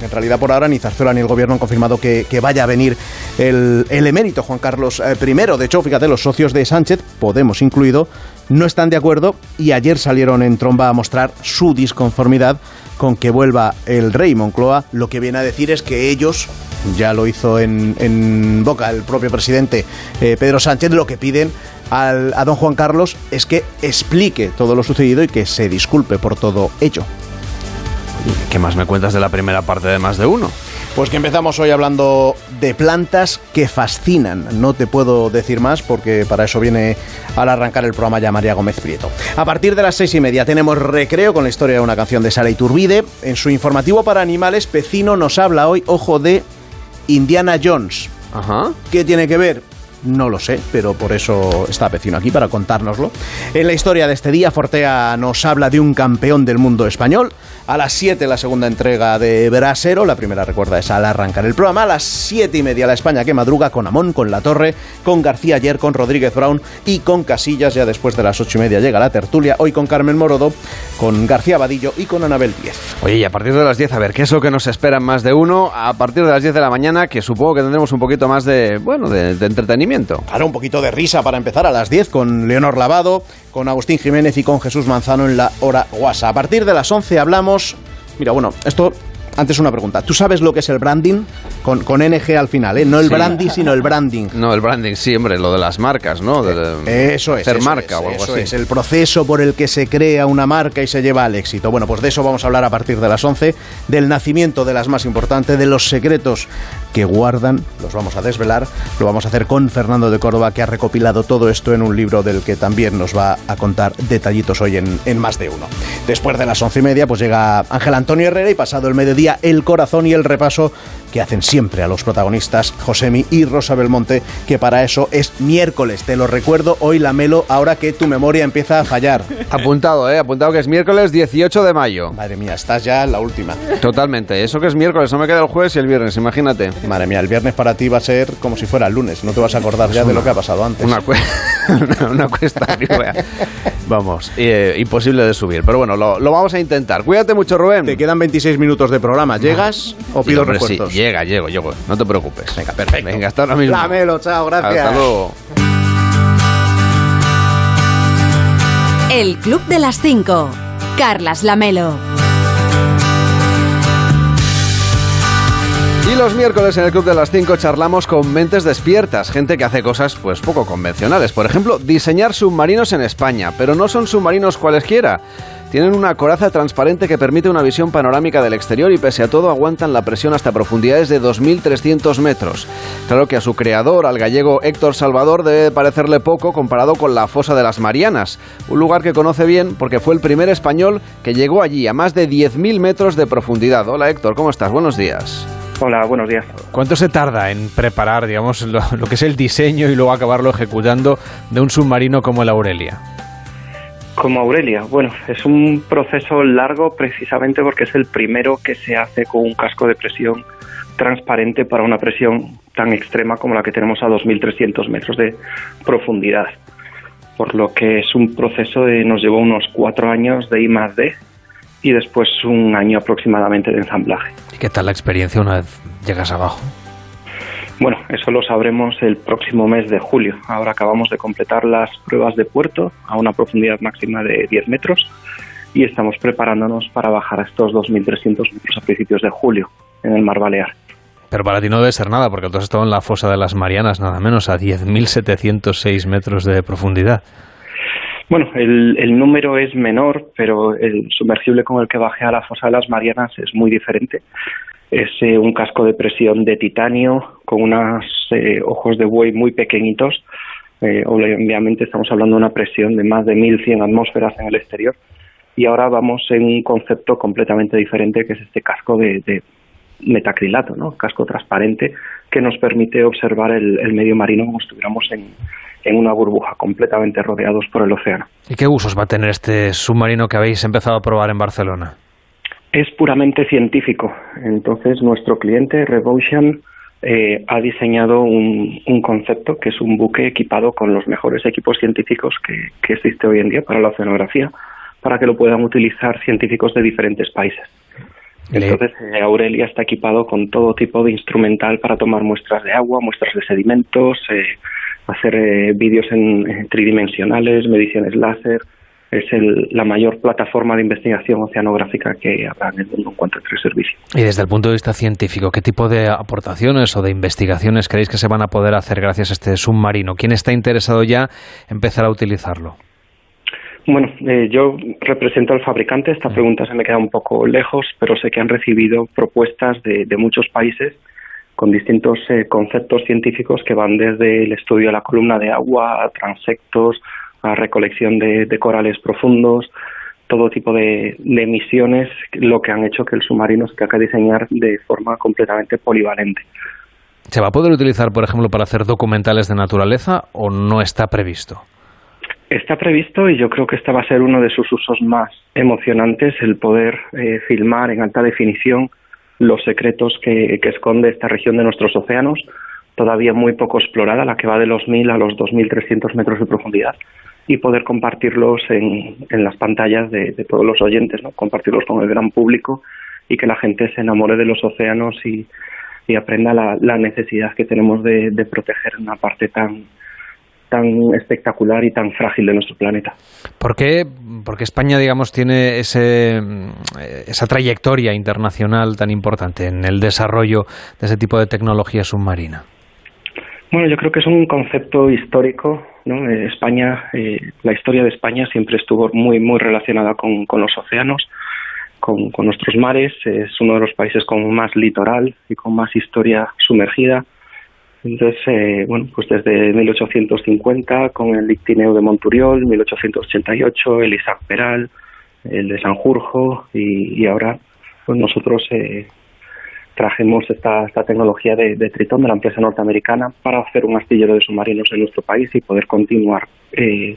En realidad por ahora ni Zarzuela ni el gobierno han confirmado que, vaya a venir el, emérito Juan Carlos eh, I. De hecho, fíjate, los socios de Sánchez, Podemos incluido, no están de acuerdo y ayer salieron en tromba a mostrar su disconformidad con que vuelva el rey Moncloa. Lo que viene a decir es que ellos, ya lo hizo en, en boca el propio presidente eh, Pedro Sánchez, lo que piden al- a don Juan Carlos es que explique todo lo sucedido y que se disculpe por todo ello. ¿Qué más me cuentas de la primera parte de más de uno? Pues que empezamos hoy hablando de plantas que fascinan. No te puedo decir más porque para eso viene al arrancar el programa ya María Gómez Prieto. A partir de las seis y media tenemos recreo con la historia de una canción de Sara Iturbide. En su informativo para animales, Pecino nos habla hoy, ojo, de Indiana Jones. Ajá. ¿Qué tiene que ver? No lo sé, pero por eso está Pecino aquí para contárnoslo. En la historia de este día, Fortea nos habla de un campeón del mundo español. A las 7 la segunda entrega de Brasero, la primera recuerda es al arrancar el programa. A las 7 y media la España que madruga con Amón, con La Torre, con García ayer, con Rodríguez Brown y con Casillas. Ya después de las 8 y media llega la tertulia, hoy con Carmen Morodo, con García Vadillo y con Anabel Díez. Oye, y a partir de las 10, a ver, ¿qué es lo que nos espera más de uno? A partir de las 10 de la mañana, que supongo que tendremos un poquito más de, bueno, de entretenimiento. Claro, un poquito de risa para empezar a las 10 con Leonor Lavado, con Agustín Jiménez y con Jesús Manzano en la hora guasa. A partir de las 11 hablamos... Mira, bueno, esto... Antes una pregunta. ¿Tú sabes lo que es el branding? Con, con NG al final, ¿eh? No el Sí. brandy, sino el branding. No, el branding, sí, hombre, lo de las marcas, ¿no? De- Eso es. Hacer eso marca es, o algo eso así. es, el proceso por el que se crea una marca y se lleva al éxito. Bueno, pues de eso vamos a hablar a partir de las 11, del nacimiento de las más importantes, de los secretos que guardan, los vamos a desvelar. Lo vamos a hacer con Fernando de Córdoba, que ha recopilado todo esto en un libro del que también nos va a contar detallitos hoy en, en más de uno. Después de las once y media, pues llega Ángel Antonio Herrera y pasado el mediodía, el corazón y el repaso que hacen siempre a los protagonistas Josemi y Rosa Belmonte, que para eso es miércoles. Te lo recuerdo hoy la Melo, ahora que tu memoria empieza a fallar. Apuntado, ¿eh? Apuntado que es miércoles 18 de mayo. Madre mía, estás ya en la última. Totalmente. Eso que es miércoles, no me queda el jueves y el viernes, imagínate. Madre mía, el viernes para ti va a ser como si fuera el lunes. No te vas a acordar ya de lo que ha pasado antes. Una, cue- una, una cuesta. Vamos, eh, imposible de subir. Pero bueno, lo, lo vamos a intentar. Cuídate mucho, Rubén. Te quedan 26 minutos de programa. ¿Llegas o pido hombre, sí, refuerzos? Llega, llego, llego. No te preocupes. Venga, perfecto. Venga, hasta ahora mismo. La Melo, chao, gracias. Hasta luego. El Club de las 5. Carlas Lamelo. Y los miércoles en el Club de las 5 charlamos con mentes despiertas, gente que hace cosas pues poco convencionales. Por ejemplo, diseñar submarinos en España, pero no son submarinos cualesquiera. Tienen una coraza transparente que permite una visión panorámica del exterior y pese a todo aguantan la presión hasta profundidades de 2.300 metros. Claro que a su creador, al gallego Héctor Salvador, debe parecerle poco comparado con la fosa de las Marianas, un lugar que conoce bien porque fue el primer español que llegó allí a más de 10.000 metros de profundidad. Hola Héctor, ¿cómo estás? Buenos días. Hola, buenos días. ¿Cuánto se tarda en preparar, digamos, lo, lo que es el diseño y luego acabarlo ejecutando de un submarino como el Aurelia? Como Aurelia, bueno, es un proceso largo precisamente porque es el primero que se hace con un casco de presión transparente para una presión tan extrema como la que tenemos a 2.300 metros de profundidad. Por lo que es un proceso de nos llevó unos cuatro años de I más D y después un año aproximadamente de ensamblaje. ¿Y qué tal la experiencia una vez llegas abajo? Bueno, eso lo sabremos el próximo mes de julio. Ahora acabamos de completar las pruebas de puerto a una profundidad máxima de 10 metros y estamos preparándonos para bajar a estos 2.300 metros a principios de julio en el Mar Balear. Pero para ti no debe ser nada, porque tú has estado en la fosa de las Marianas, nada menos, a 10.706 metros de profundidad. Bueno, el, el, número es menor, pero el sumergible con el que bajé a la fosa de las Marianas es muy diferente. Es eh, un casco de presión de titanio con unos eh, ojos de buey muy pequeñitos. Eh, obviamente estamos hablando de una presión de más de 1100 atmósferas en el exterior. Y ahora vamos en un concepto completamente diferente, que es este casco de, metacrilato, ¿no? casco transparente, que nos permite observar el, el medio marino como si estuviéramos en, en una burbuja, completamente rodeados por el océano. ¿Y qué usos va a tener este submarino que habéis empezado a probar en Barcelona? Es puramente científico. Entonces, nuestro cliente, Revolution, eh, ha diseñado un, un, concepto que es un buque equipado con los mejores equipos científicos que, que existe hoy en día para la oceanografía, para que lo puedan utilizar científicos de diferentes países. Entonces, eh, Aurelia está equipado con todo tipo de instrumental para tomar muestras de agua, muestras de sedimentos, eh, hacer eh, vídeos en, en, tridimensionales, mediciones láser. Es el, la mayor plataforma de investigación oceanográfica que habrá en el mundo en cuanto a este servicio. Y desde el punto de vista científico, ¿qué tipo de aportaciones o de investigaciones creéis que se van a poder hacer gracias a este submarino? ¿Quién está interesado ya en empezar a utilizarlo? Bueno, eh, yo represento al fabricante. Esta pregunta se me queda un poco lejos, pero sé que han recibido propuestas de, de muchos países con distintos eh, conceptos científicos que van desde el estudio de la columna de agua a transectos, a recolección de, de corales profundos, todo tipo de, de, emisiones, lo que han hecho que el submarino se tenga que diseñar de forma completamente polivalente. ¿Se va a poder utilizar, por ejemplo, para hacer documentales de naturaleza o no está previsto? Está previsto y yo creo que este va a ser uno de sus usos más emocionantes, el poder eh, filmar en alta definición los secretos que, que, esconde esta región de nuestros océanos, todavía muy poco explorada, la que va de los 1.000 a los 2.300 metros de profundidad, y poder compartirlos en, en las pantallas de, de, todos los oyentes, ¿no? compartirlos con el gran público y que la gente se enamore de los océanos y, y aprenda la, la, necesidad que tenemos de, de proteger una parte tan, tan espectacular y tan frágil de nuestro planeta. ¿Por qué? Porque España, digamos, tiene ese, esa trayectoria internacional tan importante en el desarrollo de ese tipo de tecnología submarina. Bueno, yo creo que es un concepto histórico. ¿No? España, eh, la historia de España siempre estuvo muy, muy relacionada con, los océanos, con, con nuestros mares. Es uno de los países con más litoral y con más historia sumergida entonces, eh, bueno, pues desde 1850 con el Ictineo de Monturiol, 1888 el Isaac Peral, el de Sanjurjo y, y ahora pues nosotros eh, trajimos esta, esta tecnología de, de, Tritón de la empresa norteamericana para hacer un astillero de submarinos en nuestro país y poder continuar eh,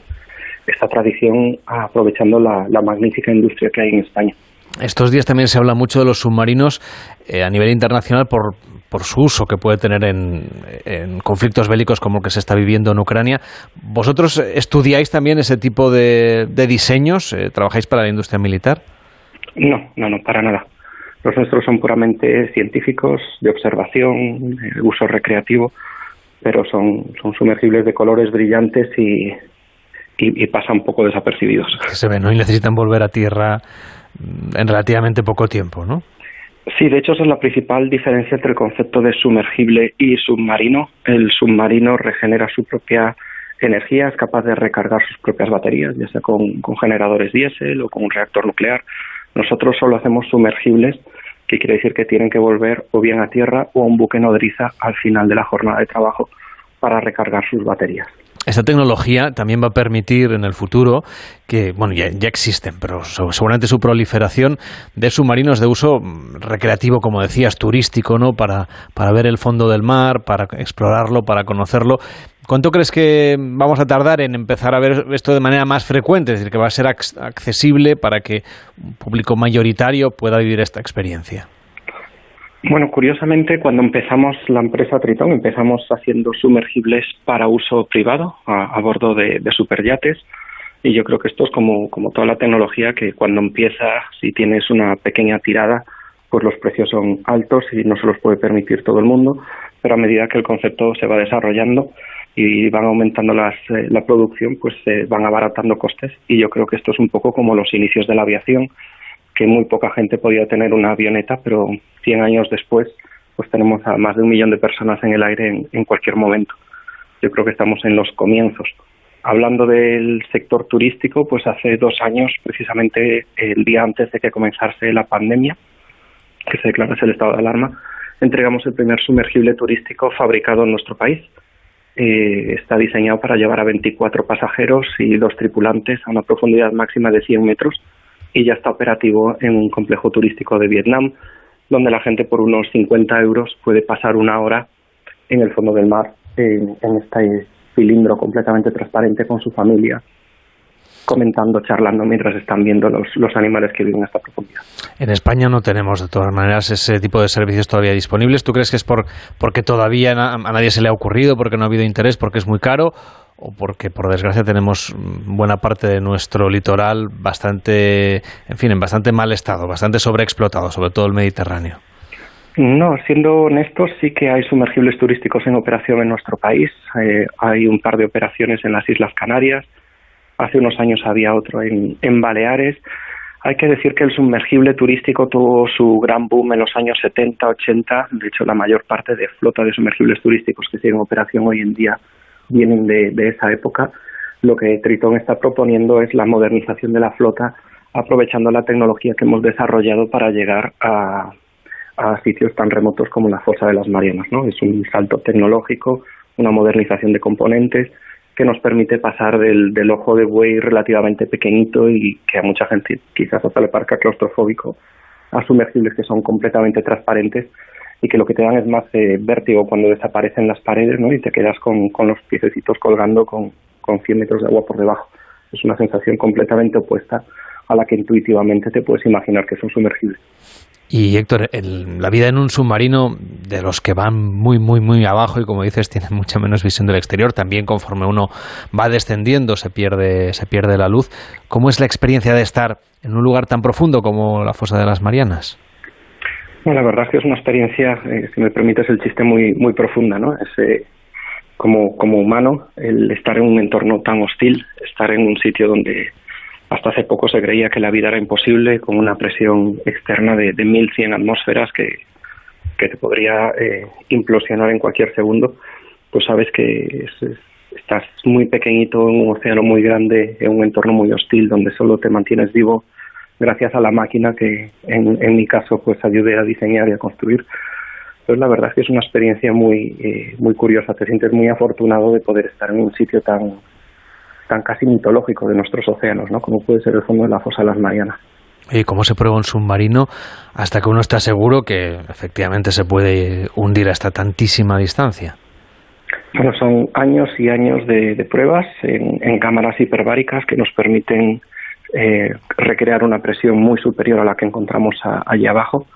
esta tradición aprovechando la, la magnífica industria que hay en España. Estos días también se habla mucho de los submarinos eh, a nivel internacional por, por, su uso que puede tener en, en, conflictos bélicos como el que se está viviendo en Ucrania. ¿Vosotros estudiáis también ese tipo de, de diseños? Eh, ¿Trabajáis para la industria militar? No, no, no, para nada. Los nuestros son puramente científicos, de observación, uso recreativo, pero son, son sumergibles de colores brillantes y, y, y pasan un poco desapercibidos. Se ven, ¿no? Y necesitan volver a tierra en relativamente poco tiempo, ¿no? Sí, de hecho esa es la principal diferencia entre el concepto de sumergible y submarino. El submarino regenera su propia energía, es capaz de recargar sus propias baterías, ya sea con, con generadores diésel o con un reactor nuclear. Nosotros solo hacemos sumergibles, que quiere decir que tienen que volver o bien a tierra o a un buque nodriza al final de la jornada de trabajo para recargar sus baterías. Esta tecnología también va a permitir en el futuro que, bueno, ya, ya, existen, pero seguramente su proliferación de submarinos de uso recreativo, como decías, turístico, ¿no? Para, para ver el fondo del mar, para explorarlo, para conocerlo. ¿Cuánto crees que vamos a tardar en empezar a ver esto de manera más frecuente? Es decir, que va a ser ac- accesible para que un público mayoritario pueda vivir esta experiencia. Bueno, curiosamente, cuando empezamos la empresa Tritón, empezamos haciendo sumergibles para uso privado a, a bordo de, de superyates. Y yo creo que esto es como, como toda la tecnología que cuando empieza, si tienes una pequeña tirada, pues los precios son altos y no se los puede permitir todo el mundo. Pero a medida que el concepto se va desarrollando y van aumentando las, eh, la producción, pues se van abaratando costes. Y yo creo que esto es un poco como los inicios de la aviación, que muy poca gente podía tener una avioneta, pero 100 años después, pues tenemos a más de un millón de personas en el aire en, en cualquier momento. Yo creo que estamos en los comienzos. Hablando del sector turístico, pues hace dos años, precisamente el día antes de que comenzase la pandemia, que se declarase el estado de alarma, entregamos el primer sumergible turístico fabricado en nuestro país. Eh, está diseñado para llevar a 24 pasajeros y dos tripulantes a una profundidad máxima de 100 metros y ya está operativo en un complejo turístico de Vietnam, donde la gente por unos 50 euros puede pasar una hora en el fondo del mar, en, en este cilindro completamente transparente con su familia, comentando, charlando mientras están viendo los, los animales que viven a esta profundidad. En España no tenemos de todas maneras ese tipo de servicios todavía disponibles. ¿Tú crees que es por porque todavía a nadie se le ha ocurrido, porque no ha habido interés, porque es muy caro? o porque por desgracia tenemos buena parte de nuestro litoral bastante, en fin, en bastante mal estado, bastante sobreexplotado, sobre todo el Mediterráneo. No, siendo honestos, sí que hay sumergibles turísticos en operación en nuestro país. Eh, hay un par de operaciones en las Islas Canarias. Hace unos años había otro en, Baleares. Hay que decir que el sumergible turístico tuvo su gran boom en los años 70, 80. De hecho, la mayor parte de flota de sumergibles turísticos que siguen en operación hoy en día vienen de, esa época. Lo que Tritón está proponiendo es la modernización de la flota, aprovechando la tecnología que hemos desarrollado para llegar a, a sitios tan remotos como la fosa de las Marianas. ¿no? Es un salto tecnológico, una modernización de componentes que nos permite pasar del, del ojo de buey relativamente pequeñito y que a mucha gente quizás hasta le parezca claustrofóbico a sumergibles que son completamente transparentes y que lo que te dan es más eh, vértigo cuando desaparecen las paredes ¿no? y te quedas con, los piececitos colgando con, con 100 metros de agua por debajo. Es una sensación completamente opuesta a la que intuitivamente te puedes imaginar que son sumergibles. Y Héctor, el- la vida en un submarino, de los que van muy, muy, muy abajo y como dices, tienen mucha menos visión del exterior, también conforme uno va descendiendo se pierde, se pierde la luz. ¿Cómo es la experiencia de estar en un lugar tan profundo como la fosa de las Marianas? Bueno, la verdad es que es una experiencia, eh, si me permites el chiste, muy, muy profunda, ¿no? Es, eh, como, como humano, el estar en un entorno tan hostil, estar en un sitio donde hasta hace poco se creía que la vida era imposible, con una presión externa de, de 1100 atmósferas que, que te podría eh, implosionar en cualquier segundo, pues sabes que es- es- estás muy pequeñito en un océano muy grande, en un entorno muy hostil, donde solo te mantienes vivo gracias a la máquina que en, mi caso pues ayudé a diseñar y a construir. Entonces la verdad es que es una experiencia muy eh, muy curiosa, te sientes muy afortunado de poder estar en un sitio tan tan casi mitológico de nuestros océanos, ¿no? Como puede ser el fondo de la fosa de las Marianas. ¿Y cómo se prueba un submarino hasta que uno está seguro que efectivamente se puede hundir hasta tantísima distancia? Bueno, son años y años de, de pruebas en, en cámaras hiperbáricas que nos permiten eh, recrear una presión muy superior a la que encontramos a- allí abajo.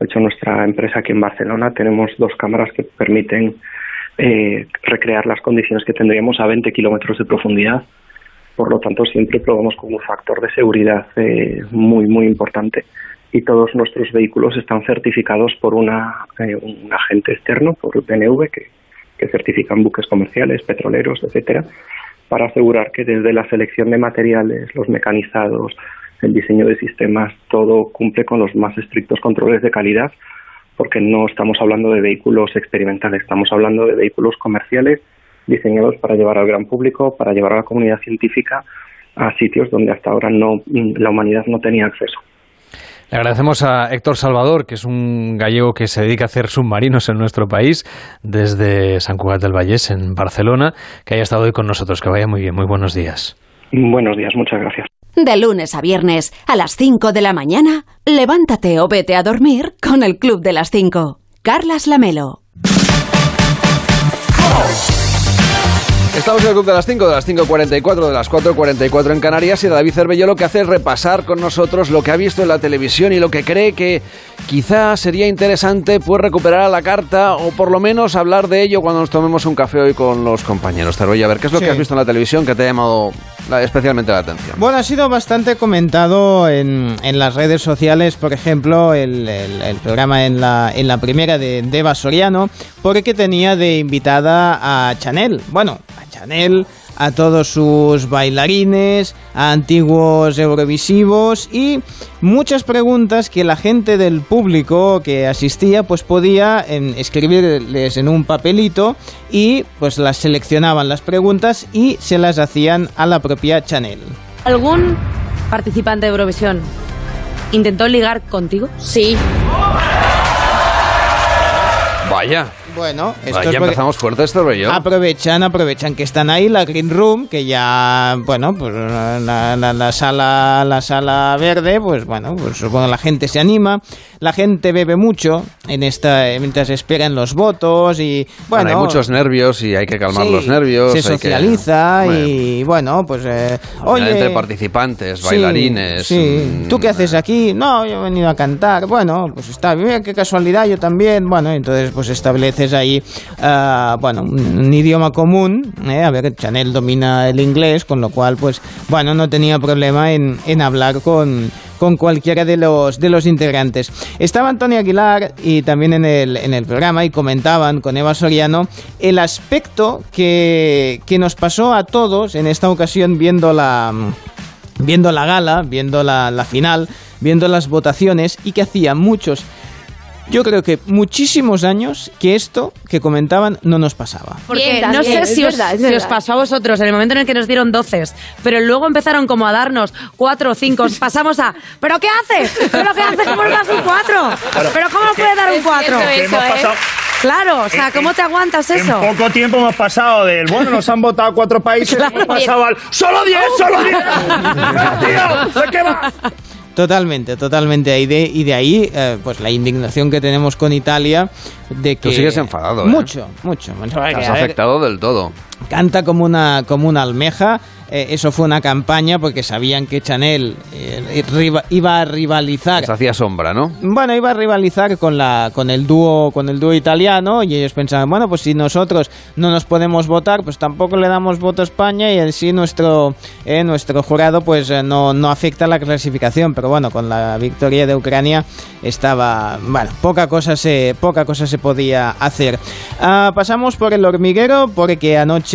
De hecho, nuestra empresa aquí en Barcelona tenemos dos cámaras que permiten eh, recrear las condiciones que tendríamos a 20 kilómetros de profundidad. Por lo tanto, siempre probamos con un factor de seguridad eh, muy, muy importante. Y todos nuestros vehículos están certificados por una, eh, un agente externo, por el PNV, que, que certifican buques comerciales, petroleros, etcétera, para asegurar que desde la selección de materiales, los mecanizados, el diseño de sistemas, todo cumple con los más estrictos controles de calidad, porque no estamos hablando de vehículos experimentales, estamos hablando de vehículos comerciales diseñados para llevar al gran público, para llevar a la comunidad científica a sitios donde hasta ahora no la humanidad no tenía acceso. Le agradecemos a Héctor Salvador, que es un gallego que se dedica a hacer submarinos en nuestro país, desde San Cugat del Vallés, en Barcelona, que haya estado hoy con nosotros. Que vaya muy bien, muy buenos días. Buenos días, muchas gracias. De lunes a viernes, a las 5 de la mañana, levántate o vete a dormir con el Club de las 5. Carlas Lamelo. Estamos en el club de las 5, de las 5.44, de las 4.44 en Canarias y David Cervello lo que hace es repasar con nosotros lo que ha visto en la televisión y lo que cree que quizá sería interesante pues recuperar a la carta o por lo menos hablar de ello cuando nos tomemos un café hoy con los compañeros. Cervello, a ver, ¿qué es lo Sí. que has visto en la televisión que te ha llamado la- especialmente la atención? Bueno, ha sido bastante comentado en, en las redes sociales, por ejemplo, el, el- programa en la, en la primera de Eva Soriano, porque tenía de invitada a Chanel. Bueno, a Chanel, a todos sus bailarines, a antiguos eurovisivos y muchas preguntas que la gente del público que asistía pues podía escribirles en un papelito y pues las seleccionaban las preguntas y se las hacían a la propia Chanel. ¿Algún participante de Eurovisión intentó ligar contigo? Sí. Vaya. Bueno, esto Vaya, es empezamos fuerte, Cervello. Aprovechan, aprovechan que están ahí la green room, que ya, bueno, pues la, la- la sala, la sala verde, pues bueno, pues bueno, la gente se anima, la gente bebe mucho en esta, mientras esperan los votos y bueno, hay muchos nervios y hay que calmar sí, los nervios. se que- socializa Bueno, y bueno, pues eh, oye, entre participantes, Sí, bailarines. Sí, mm, ¿Tú qué haces aquí? No, yo he venido a cantar. Bueno, pues está bien, qué casualidad, yo también. Bueno, entonces pues estableces ahí, ah, bueno, un, idioma común. ¿eh? A ver, Chanel domina el inglés, con lo cual, pues, bueno, no tenía problema en, en hablar con con cualquiera de los de los integrantes. Estaba Antonio Aguilar y también en el, en el programa y comentaban con Eva Soriano el aspecto que, que nos pasó a todos en esta ocasión viendo la viendo la gala, viendo la, la final, viendo las votaciones y que hacía muchos, yo creo que muchísimos años que esto que comentaban no nos pasaba. Porque Bien, no sé si, os, verdad, es si os verdad. pasó a vosotros en el momento en el que nos dieron doces, pero luego empezaron como a darnos cuatro o cinco. Pasamos a, ¿pero qué hace? ¿Pero qué hace? ¿Cómo nos das un cuatro? ¿Pero cómo nos puede dar un cuatro? eso, ¿eh? Claro, o sea, ¿cómo te aguantas eso? En poco tiempo hemos pasado del, bueno, nos han votado cuatro países, hemos pasado al, ¡solo diez, solo diez! ¡Tío! ¿De qué va? Totalmente, totalmente. Y de, y de ahí, eh, pues la indignación que tenemos con Italia de que... Tú sigues enfadado, ¿eh? Mucho, mucho. ver, afectado del todo. Canta como una, como una almeja. Eh, eso fue una campaña porque sabían que Chanel eh, iba a rivalizar. Se hacía sombra, ¿no? Bueno, iba a rivalizar con la con el dúo con el dúo italiano y ellos pensaban, bueno, pues si nosotros no nos podemos votar, pues tampoco le damos voto a España y así nuestro eh, nuestro jurado pues eh, no, no afecta la clasificación, pero bueno, con la victoria de Ucrania estaba, bueno, poca cosa se poca cosa se podía hacer. Ah, pasamos por el hormiguero porque anoche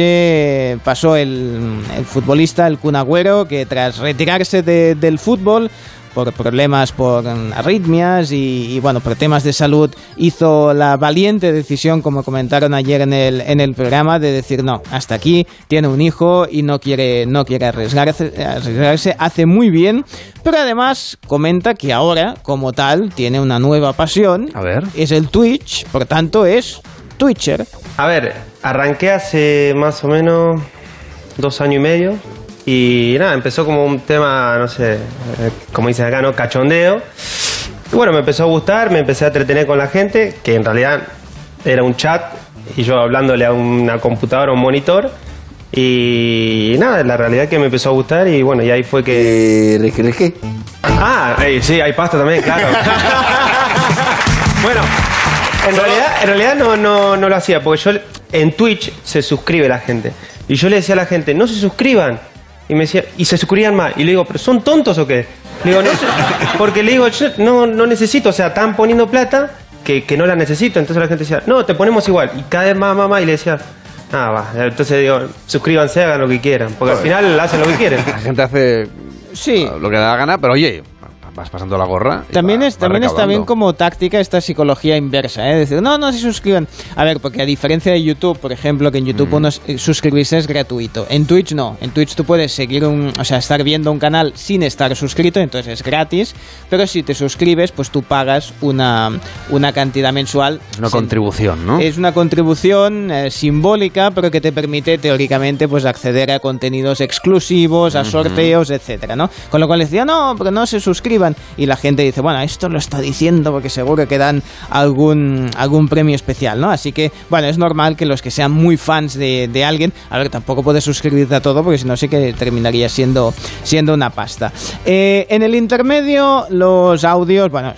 pasó el, el futbolista el Kun Agüero que tras retirarse de- del fútbol por problemas por arritmias y, y, bueno por temas de salud hizo la valiente decisión como comentaron ayer en el en el programa de decir no hasta aquí tiene un hijo y no quiere no quiere arriesgarse, arriesgarse hace muy bien pero además comenta que ahora como tal tiene una nueva pasión. A ver. Es el Twitch por tanto es Twitcher A ver, arranqué hace más o menos dos años y medio y nada, empezó como un tema, no sé, eh, como dicen acá, ¿no? Cachondeo. Y bueno, me empezó a gustar, me empecé a entretener con la gente, que en realidad era un chat y yo hablándole a una computadora, a un monitor. Y nada, la realidad es que me empezó a gustar y bueno, y ahí fue que... ¿Qué? Ah, eh, sí, hay pasta también, claro. bueno, en realidad, en realidad no, no, no lo hacía, porque yo en Twitch se suscribe la gente. Y yo le decía a la gente, no se suscriban. Y me decía, y se suscribían más. Y le digo, ¿pero son tontos o qué? Le digo, no, porque le digo, yo no, no necesito, o sea, están poniendo plata que, que no la necesito. Entonces la gente decía, no, te ponemos igual. Y cada vez más, más, más, y le decía, ah, va. Entonces digo, suscríbanse, hagan lo que quieran. Porque al final hacen lo que quieren. La gente hace sí. lo que da la gana, pero oye, vas pasando la gorra. y También, va- es, va también está bien como táctica esta psicología inversa, ¿eh? Decir, no, no se suscriban. A ver, porque a diferencia de YouTube, por ejemplo, que en YouTube uno s- eh, suscribirse es gratuito. En Twitch no. En Twitch tú puedes seguir un, o sea, estar viendo un canal sin estar suscrito, entonces es gratis. Pero si te suscribes, pues tú pagas una, una cantidad mensual. Una Sin- contribución, ¿no? Es una contribución eh, simbólica, pero que te permite teóricamente pues acceder a contenidos exclusivos, a sorteos, etcétera, ¿no? Con lo cual decía, no, pero no se suscriban. Y la gente dice, bueno, esto lo está diciendo porque seguro que dan algún, algún premio especial, ¿no? Así que, bueno, es normal que los que sean muy fans de, de alguien, a ver, tampoco puedes suscribirte a todo porque si no sí que terminaría siendo, siendo una pasta. Eh, en el intermedio, los audios, bueno,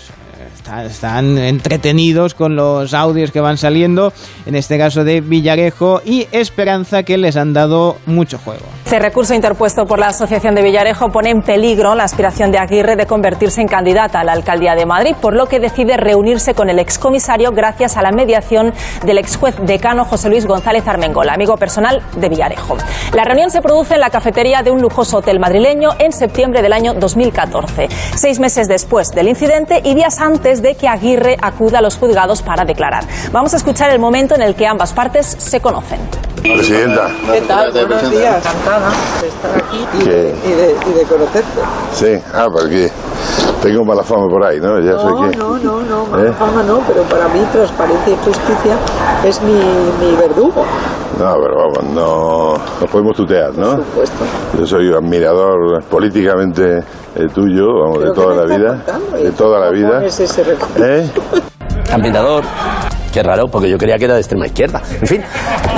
está- están entretenidos con los audios que van saliendo, en este caso de Villarejo y Esperanza, que les han dado mucho juego. Este recurso interpuesto por la Asociación de Villarejo pone en peligro la aspiración de Aguirre de convertirse en candidata a la alcaldía de Madrid, por lo que decide reunirse con el excomisario gracias a la mediación del ex juez decano José Luis González Armengol, amigo personal de Villarejo. La reunión se produce en la cafetería de un lujoso hotel madrileño en septiembre del año 2014, seis meses después del incidente y días antes de que Aguirre acuda a los juzgados para declarar. Vamos a escuchar el momento en el que ambas partes se conocen. Presidenta. ¿Qué tal? Buenos días. Encantada de estar aquí y de, y de- y de conocerte. Sí, ah, porque tengo mala fama por ahí, ¿no? Ya sé No, que... no, no, no, mala ¿Eh? fama no, pero para mí transparencia y justicia es mi, mi verdugo. No, pero vamos, no nos podemos tutear, ¿no? Por supuesto. Yo soy admirador políticamente eh, tuyo, vamos, de ¿Pero qué toda me la vida. De toda la ¿Cómo vida. pones Qué raro, porque yo creía que era de extrema izquierda. En fin,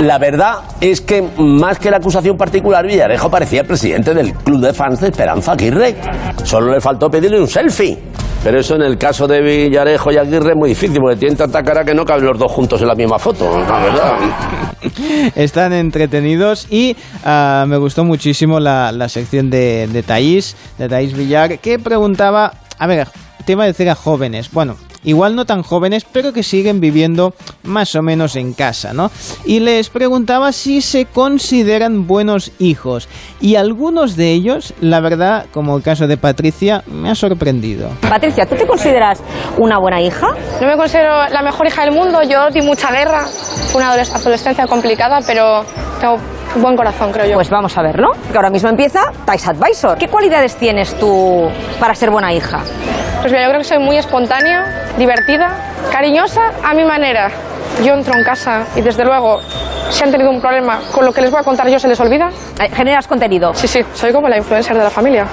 la verdad es que más que la acusación particular, Villarejo parecía presidente del club de fans de Esperanza Aguirre. Solo le faltó pedirle un selfie. Pero eso en el caso de Villarejo y Aguirre es muy difícil, porque tienen tanta cara que no caben los dos juntos en la misma foto, la verdad. Están entretenidos y ah, me gustó muchísimo la, la sección de, de Thaís, de Thaís Villar, que preguntaba, a ver, te iba a decir a jóvenes, bueno, igual no tan jóvenes, pero que siguen viviendo más o menos en casa, ¿no? Y les preguntaba si se consideran buenos hijos. Y algunos de ellos, la verdad, como el caso de Patricia, me ha sorprendido. Patricia, ¿tú te consideras una buena hija? No me considero la mejor hija del mundo, yo di mucha guerra, fue una adoles- adolescencia complicada, pero tengo un buen corazón, creo yo. Pues vamos a verlo, que ahora mismo empieza Tais Advisor. ¿Qué cualidades tienes tú para ser buena hija? Pues mira, yo creo que soy muy espontánea, divertida, cariñosa a mi manera. Yo entro en casa y desde luego, si han tenido un problema con lo que les voy a contar yo, se les olvida. ¿Generas contenido? Sí, sí, soy como la influencer de la familia.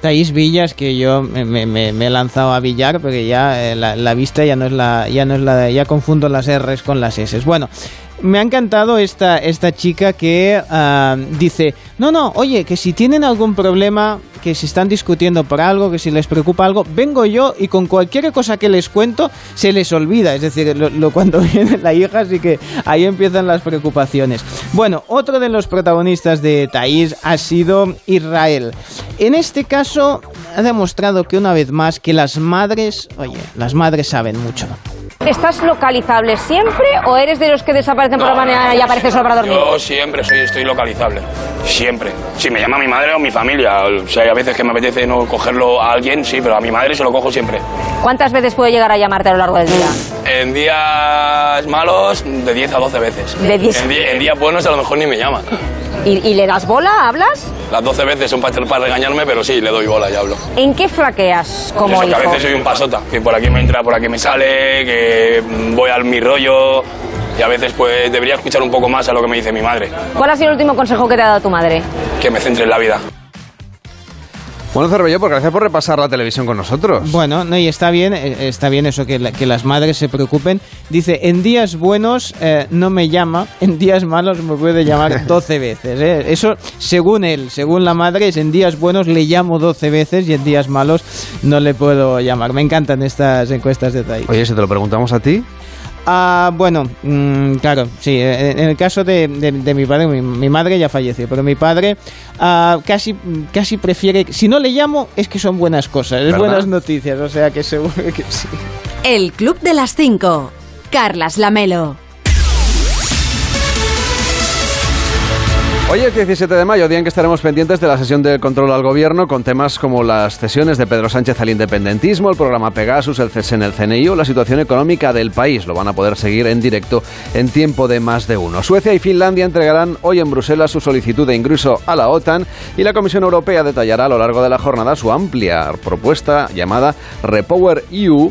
Thaís Villas, que yo me, me- me- me he lanzado a Villar porque ya eh, la, la vista ya no es la, ya no es la, ya confundo las R's con las S. Bueno, me ha encantado esta, esta chica que ah, dice, no, no, oye, que si tienen algún problema, que si están discutiendo por algo, que si les preocupa algo, vengo yo y con cualquier cosa que les cuento se les olvida. Es decir, lo, lo- cuando viene la hija, así que ahí empiezan las preocupaciones. Bueno, otro de los protagonistas de Thaís ha sido Israel. En este caso, ha demostrado que una vez más que las madres, oye, las madres saben mucho. ¿Estás localizable siempre o eres de los que desaparecen por la mañana y apareces solo para dormir? Yo siempre soy, estoy localizable. Siempre. Si me llama mi madre o mi familia. O sea, hay a veces que me apetece no cogerlo a alguien, sí, pero a mi madre se lo cojo siempre. ¿Cuántas veces puedo llegar a llamarte a lo largo del día? En días malos, de 10 a 12 veces. De 10. En, en días buenos a lo mejor ni me llama. ¿Y, y le das bola? ¿Hablas? Las 12 veces son para, para regañarme, pero sí, le doy bola y hablo. ¿En qué flaqueas como Eso, que a veces soy un pasota, que por aquí me entra, por aquí me sale, que voy al mi rollo. Y a veces pues debería escuchar un poco más a lo que me dice mi madre, ¿Cuál ha sido el último consejo que te ha dado tu madre? que me centre en la vida. Bueno, Cervello, pues gracias por repasar la televisión con nosotros. Bueno, no, y está bien, eh, está bien eso que, la- que las madres se preocupen. Dice, en días buenos eh, no me llama, en días malos me puede llamar 12 veces. ¿eh? Eso, según él, según la madre, es en días buenos le llamo 12 veces y en días malos no le puedo llamar. Me encantan estas encuestas de Thaís. Oye, si te lo preguntamos a ti. Ah, bueno, mm, claro, sí. eh, En el caso de, de- de mi padre, mi, mi madre ya falleció, pero mi padre ah, casi, casi prefiere. Si no le llamo, es que son buenas cosas, es ¿Verdad? buenas noticias, o sea que seguro que sí. El Club de las 5. Carlas Lamelo. Hoy es 17 de mayo, día en que estaremos pendientes de la sesión del control al gobierno con temas como las cesiones de Pedro Sánchez al independentismo, el programa Pegasus, el cese en el CNI o la situación económica del país. Lo van a poder seguir en directo en tiempo de más de uno. Suecia y Finlandia entregarán hoy en Bruselas su solicitud de ingreso a la OTAN y la Comisión Europea detallará a lo largo de la jornada su amplia propuesta llamada Repower EU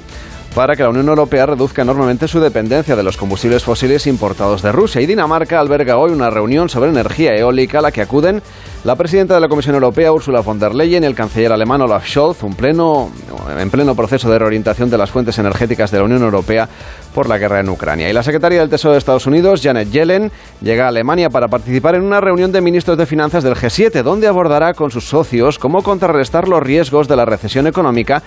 para que la Unión Europea reduzca enormemente su dependencia de los combustibles fósiles importados de Rusia. Y Dinamarca alberga hoy una reunión sobre energía eólica a la que acuden La presidenta de la Comisión Europea, Ursula von der Leyen, y el canciller alemán Olaf Scholz, un pleno, en pleno proceso de reorientación de las fuentes energéticas de la Unión Europea por la guerra en Ucrania. Y la secretaria del Tesoro de Estados Unidos, Janet Yellen, llega a Alemania para participar en una reunión de ministros de finanzas del G7, donde abordará con sus socios cómo contrarrestar los riesgos de la recesión económica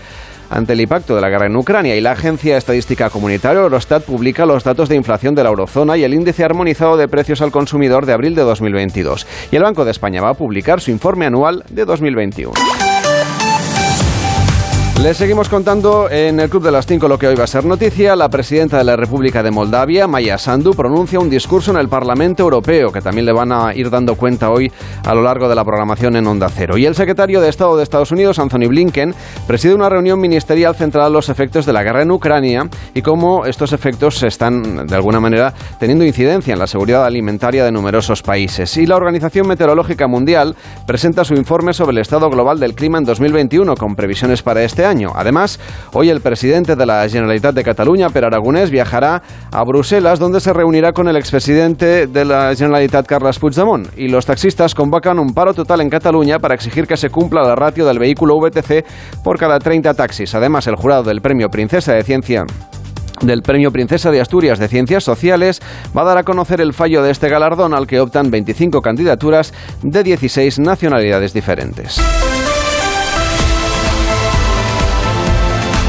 ante el impacto de la guerra en Ucrania y la Agencia Estadística Comunitaria Eurostat publica los datos de inflación de la eurozona y el índice armonizado de precios al consumidor de abril de 2022. Y el Banco de España va a publicar su informe anual de 2021. Les seguimos contando en el Club de las Cinco lo que hoy va a ser noticia. La presidenta de la República de Moldavia, Maya Sandu, pronuncia un discurso en el Parlamento Europeo, que también le van a ir dando cuenta hoy a lo largo de la programación en Onda Cero. Y el secretario de Estado de Estados Unidos, Anthony Blinken, preside una reunión ministerial centrada en los efectos de la guerra en Ucrania y cómo estos efectos están, de alguna manera, teniendo incidencia en la seguridad alimentaria de numerosos países. Y la Organización Meteorológica Mundial presenta su informe sobre el estado global del clima en 2021, con previsiones para este año. Además, hoy el presidente de la Generalitat de Cataluña, Per Aragonés, viajará a Bruselas, donde se reunirá con el expresidente de la Generalitat, Carles Puigdemont. Y los taxistas convocan un paro total en Cataluña para exigir que se cumpla la ratio del vehículo VTC por cada 30 taxis. Además, el jurado del Premio Princesa de Ciencia del Premio Princesa de Asturias de Ciencias Sociales va a dar a conocer el fallo de este galardón al que optan 25 candidaturas de 16 nacionalidades diferentes.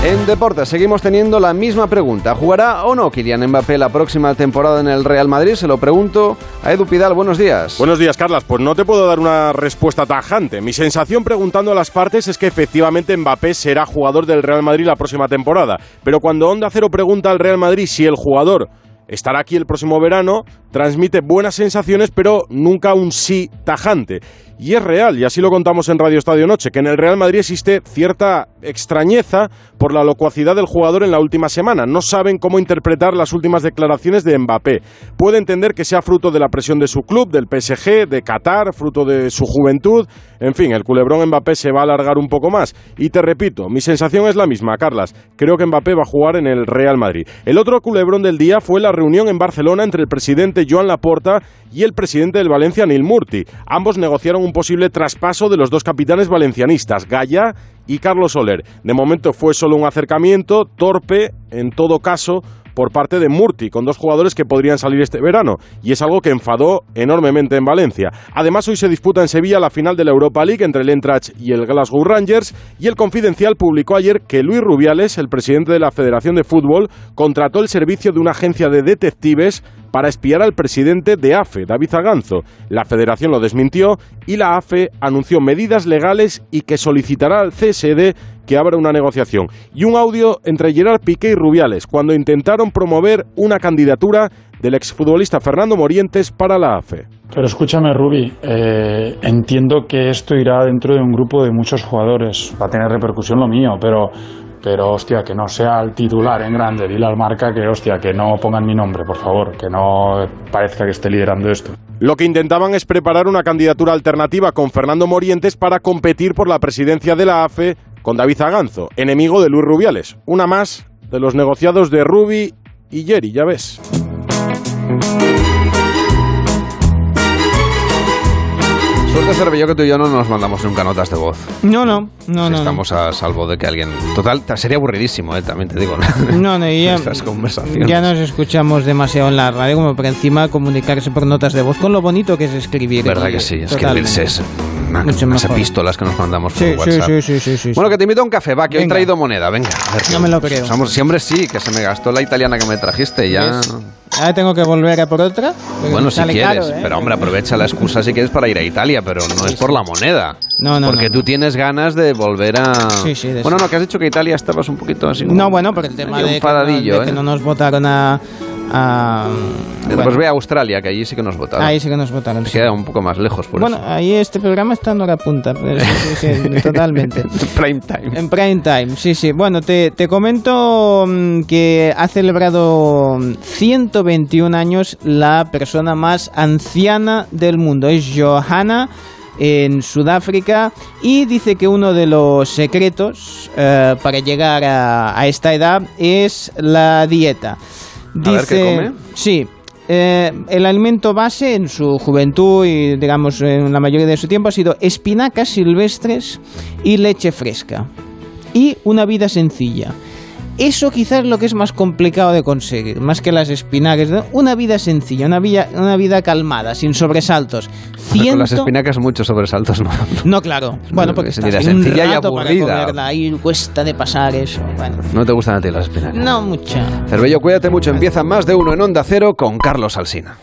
En deportes seguimos teniendo la misma pregunta. ¿Jugará o no Kylian Mbappé la próxima temporada en el Real Madrid? Se lo pregunto a Edu Pidal. Buenos días. Buenos días, Carlas. Pues no te puedo dar una respuesta tajante. Mi sensación preguntando a las partes es que efectivamente Mbappé será jugador del Real Madrid la próxima temporada. Pero cuando Onda Cero pregunta al Real Madrid si el jugador estará aquí el próximo verano, transmite buenas sensaciones, pero nunca un sí tajante. Y es real, y así lo contamos en Radio Estadio Noche, que en el Real Madrid existe cierta extrañeza por la locuacidad del jugador en la última semana. No saben cómo interpretar las últimas declaraciones de Mbappé. Puede entender que sea fruto de la presión de su club, del PSG, de Qatar, fruto de su juventud. En fin, el culebrón Mbappé se va a alargar un poco más. Y te repito, mi sensación es la misma, Carlas. Creo que Mbappé va a jugar en el Real Madrid. El otro culebrón del día fue la reunión en Barcelona entre el presidente Joan Laporta y el presidente del Valencia, Neil Murti. Ambos negociaron un posible traspaso de los dos capitanes valencianistas, Gaya y Carlos Soler. De momento fue solo un acercamiento, torpe, en todo caso, por parte de Murti, con dos jugadores que podrían salir este verano, y es algo que enfadó enormemente en Valencia. Además, hoy se disputa en Sevilla la final de la Europa League entre el Eintracht y el Glasgow Rangers, y el Confidencial publicó ayer que Luis Rubiales, el presidente de la Federación de Fútbol, contrató el servicio de una agencia de detectives para espiar al presidente de AFE, David Zaganzo. La federación lo desmintió y la AFE anunció medidas legales y que solicitará al CSD que abra una negociación. Y un audio entre Gerard Piqué y Rubiales cuando intentaron promover una candidatura del exfutbolista Fernando Morientes para la AFE. Pero escúchame, Rubi, eh, entiendo que esto irá dentro de un grupo de muchos jugadores. Va a tener repercusión lo mío, pero pero hostia, que no sea el titular en grande, dile al marca que hostia, que no pongan mi nombre, por favor, que no parezca que esté liderando esto. Lo que intentaban es preparar una candidatura alternativa con Fernando Morientes para competir por la presidencia de la AFE con David Zaganzo, enemigo de Luis Rubiales. Una más de los negociados de Rubi y Jerry, ya ves. Suerte, Cervello, que tú y yo no nos mandamos nunca notas de voz. No, no, no, no. Estamos a salvo de que alguien... Total, sería aburridísimo, ¿eh? también te digo. No, no, ya, Estas conversaciones. ya nos escuchamos demasiado en la radio como para encima comunicarse por notas de voz con lo bonito que es escribir. Verdad Y- que sí, escribirse es una- Mucho unas mejor. epístolas que nos mandamos por Sí, WhatsApp. sí, sí, sí, sí, Bueno, que te invito a un café, va, que hoy he traído moneda, venga. a ver, No me lo creo. Somos, siempre sí, que se me gastó la italiana que me trajiste, ya... Ahora tengo que volver a por otra. Bueno, si quieres, caro, ¿eh? pero hombre, aprovecha la excusa si quieres para ir a Italia, pero no es por la moneda. No, no, Porque no, tú tienes ganas de volver a... Sí, sí, de Bueno, no, que has dicho que Italia estabas un poquito así. No, bueno, por el tema de, que no, de que ¿eh? no nos votaron a... a- Pues bueno, ve a Australia, que allí sí que nos votaron. ahí sí que nos votaron. sí. Queda un poco más lejos, por Bueno, eso. ahí este programa está en hora punta. sí, sí, totalmente. Prime time. En prime time, sí, sí. Bueno, te, te comento mm, que ha celebrado mm, 121 años la persona más anciana del mundo. Es Johanna en Sudáfrica y dice que uno de los secretos eh, para llegar a, a esta edad es la dieta. A ver, ¿qué come? Sí, eh, el alimento base en su juventud y, digamos, en la mayoría de su tiempo ha sido espinacas silvestres y leche fresca. Y una vida sencilla. Eso quizás es lo que es más complicado de conseguir, más que las espinacas. ¿no? Una vida sencilla, una vida, una vida calmada, sin sobresaltos. Con las espinacas muchos sobresaltos, ¿no? No, claro. Bueno, porque Es estás vida un sencilla y para aburrida. comerla, ahí cuesta de pasar eso. Bueno, No te gustan a ti las espinacas. no mucho. Cervello, cuídate mucho. Empieza más de uno en Onda Cero con Carlos Alsina.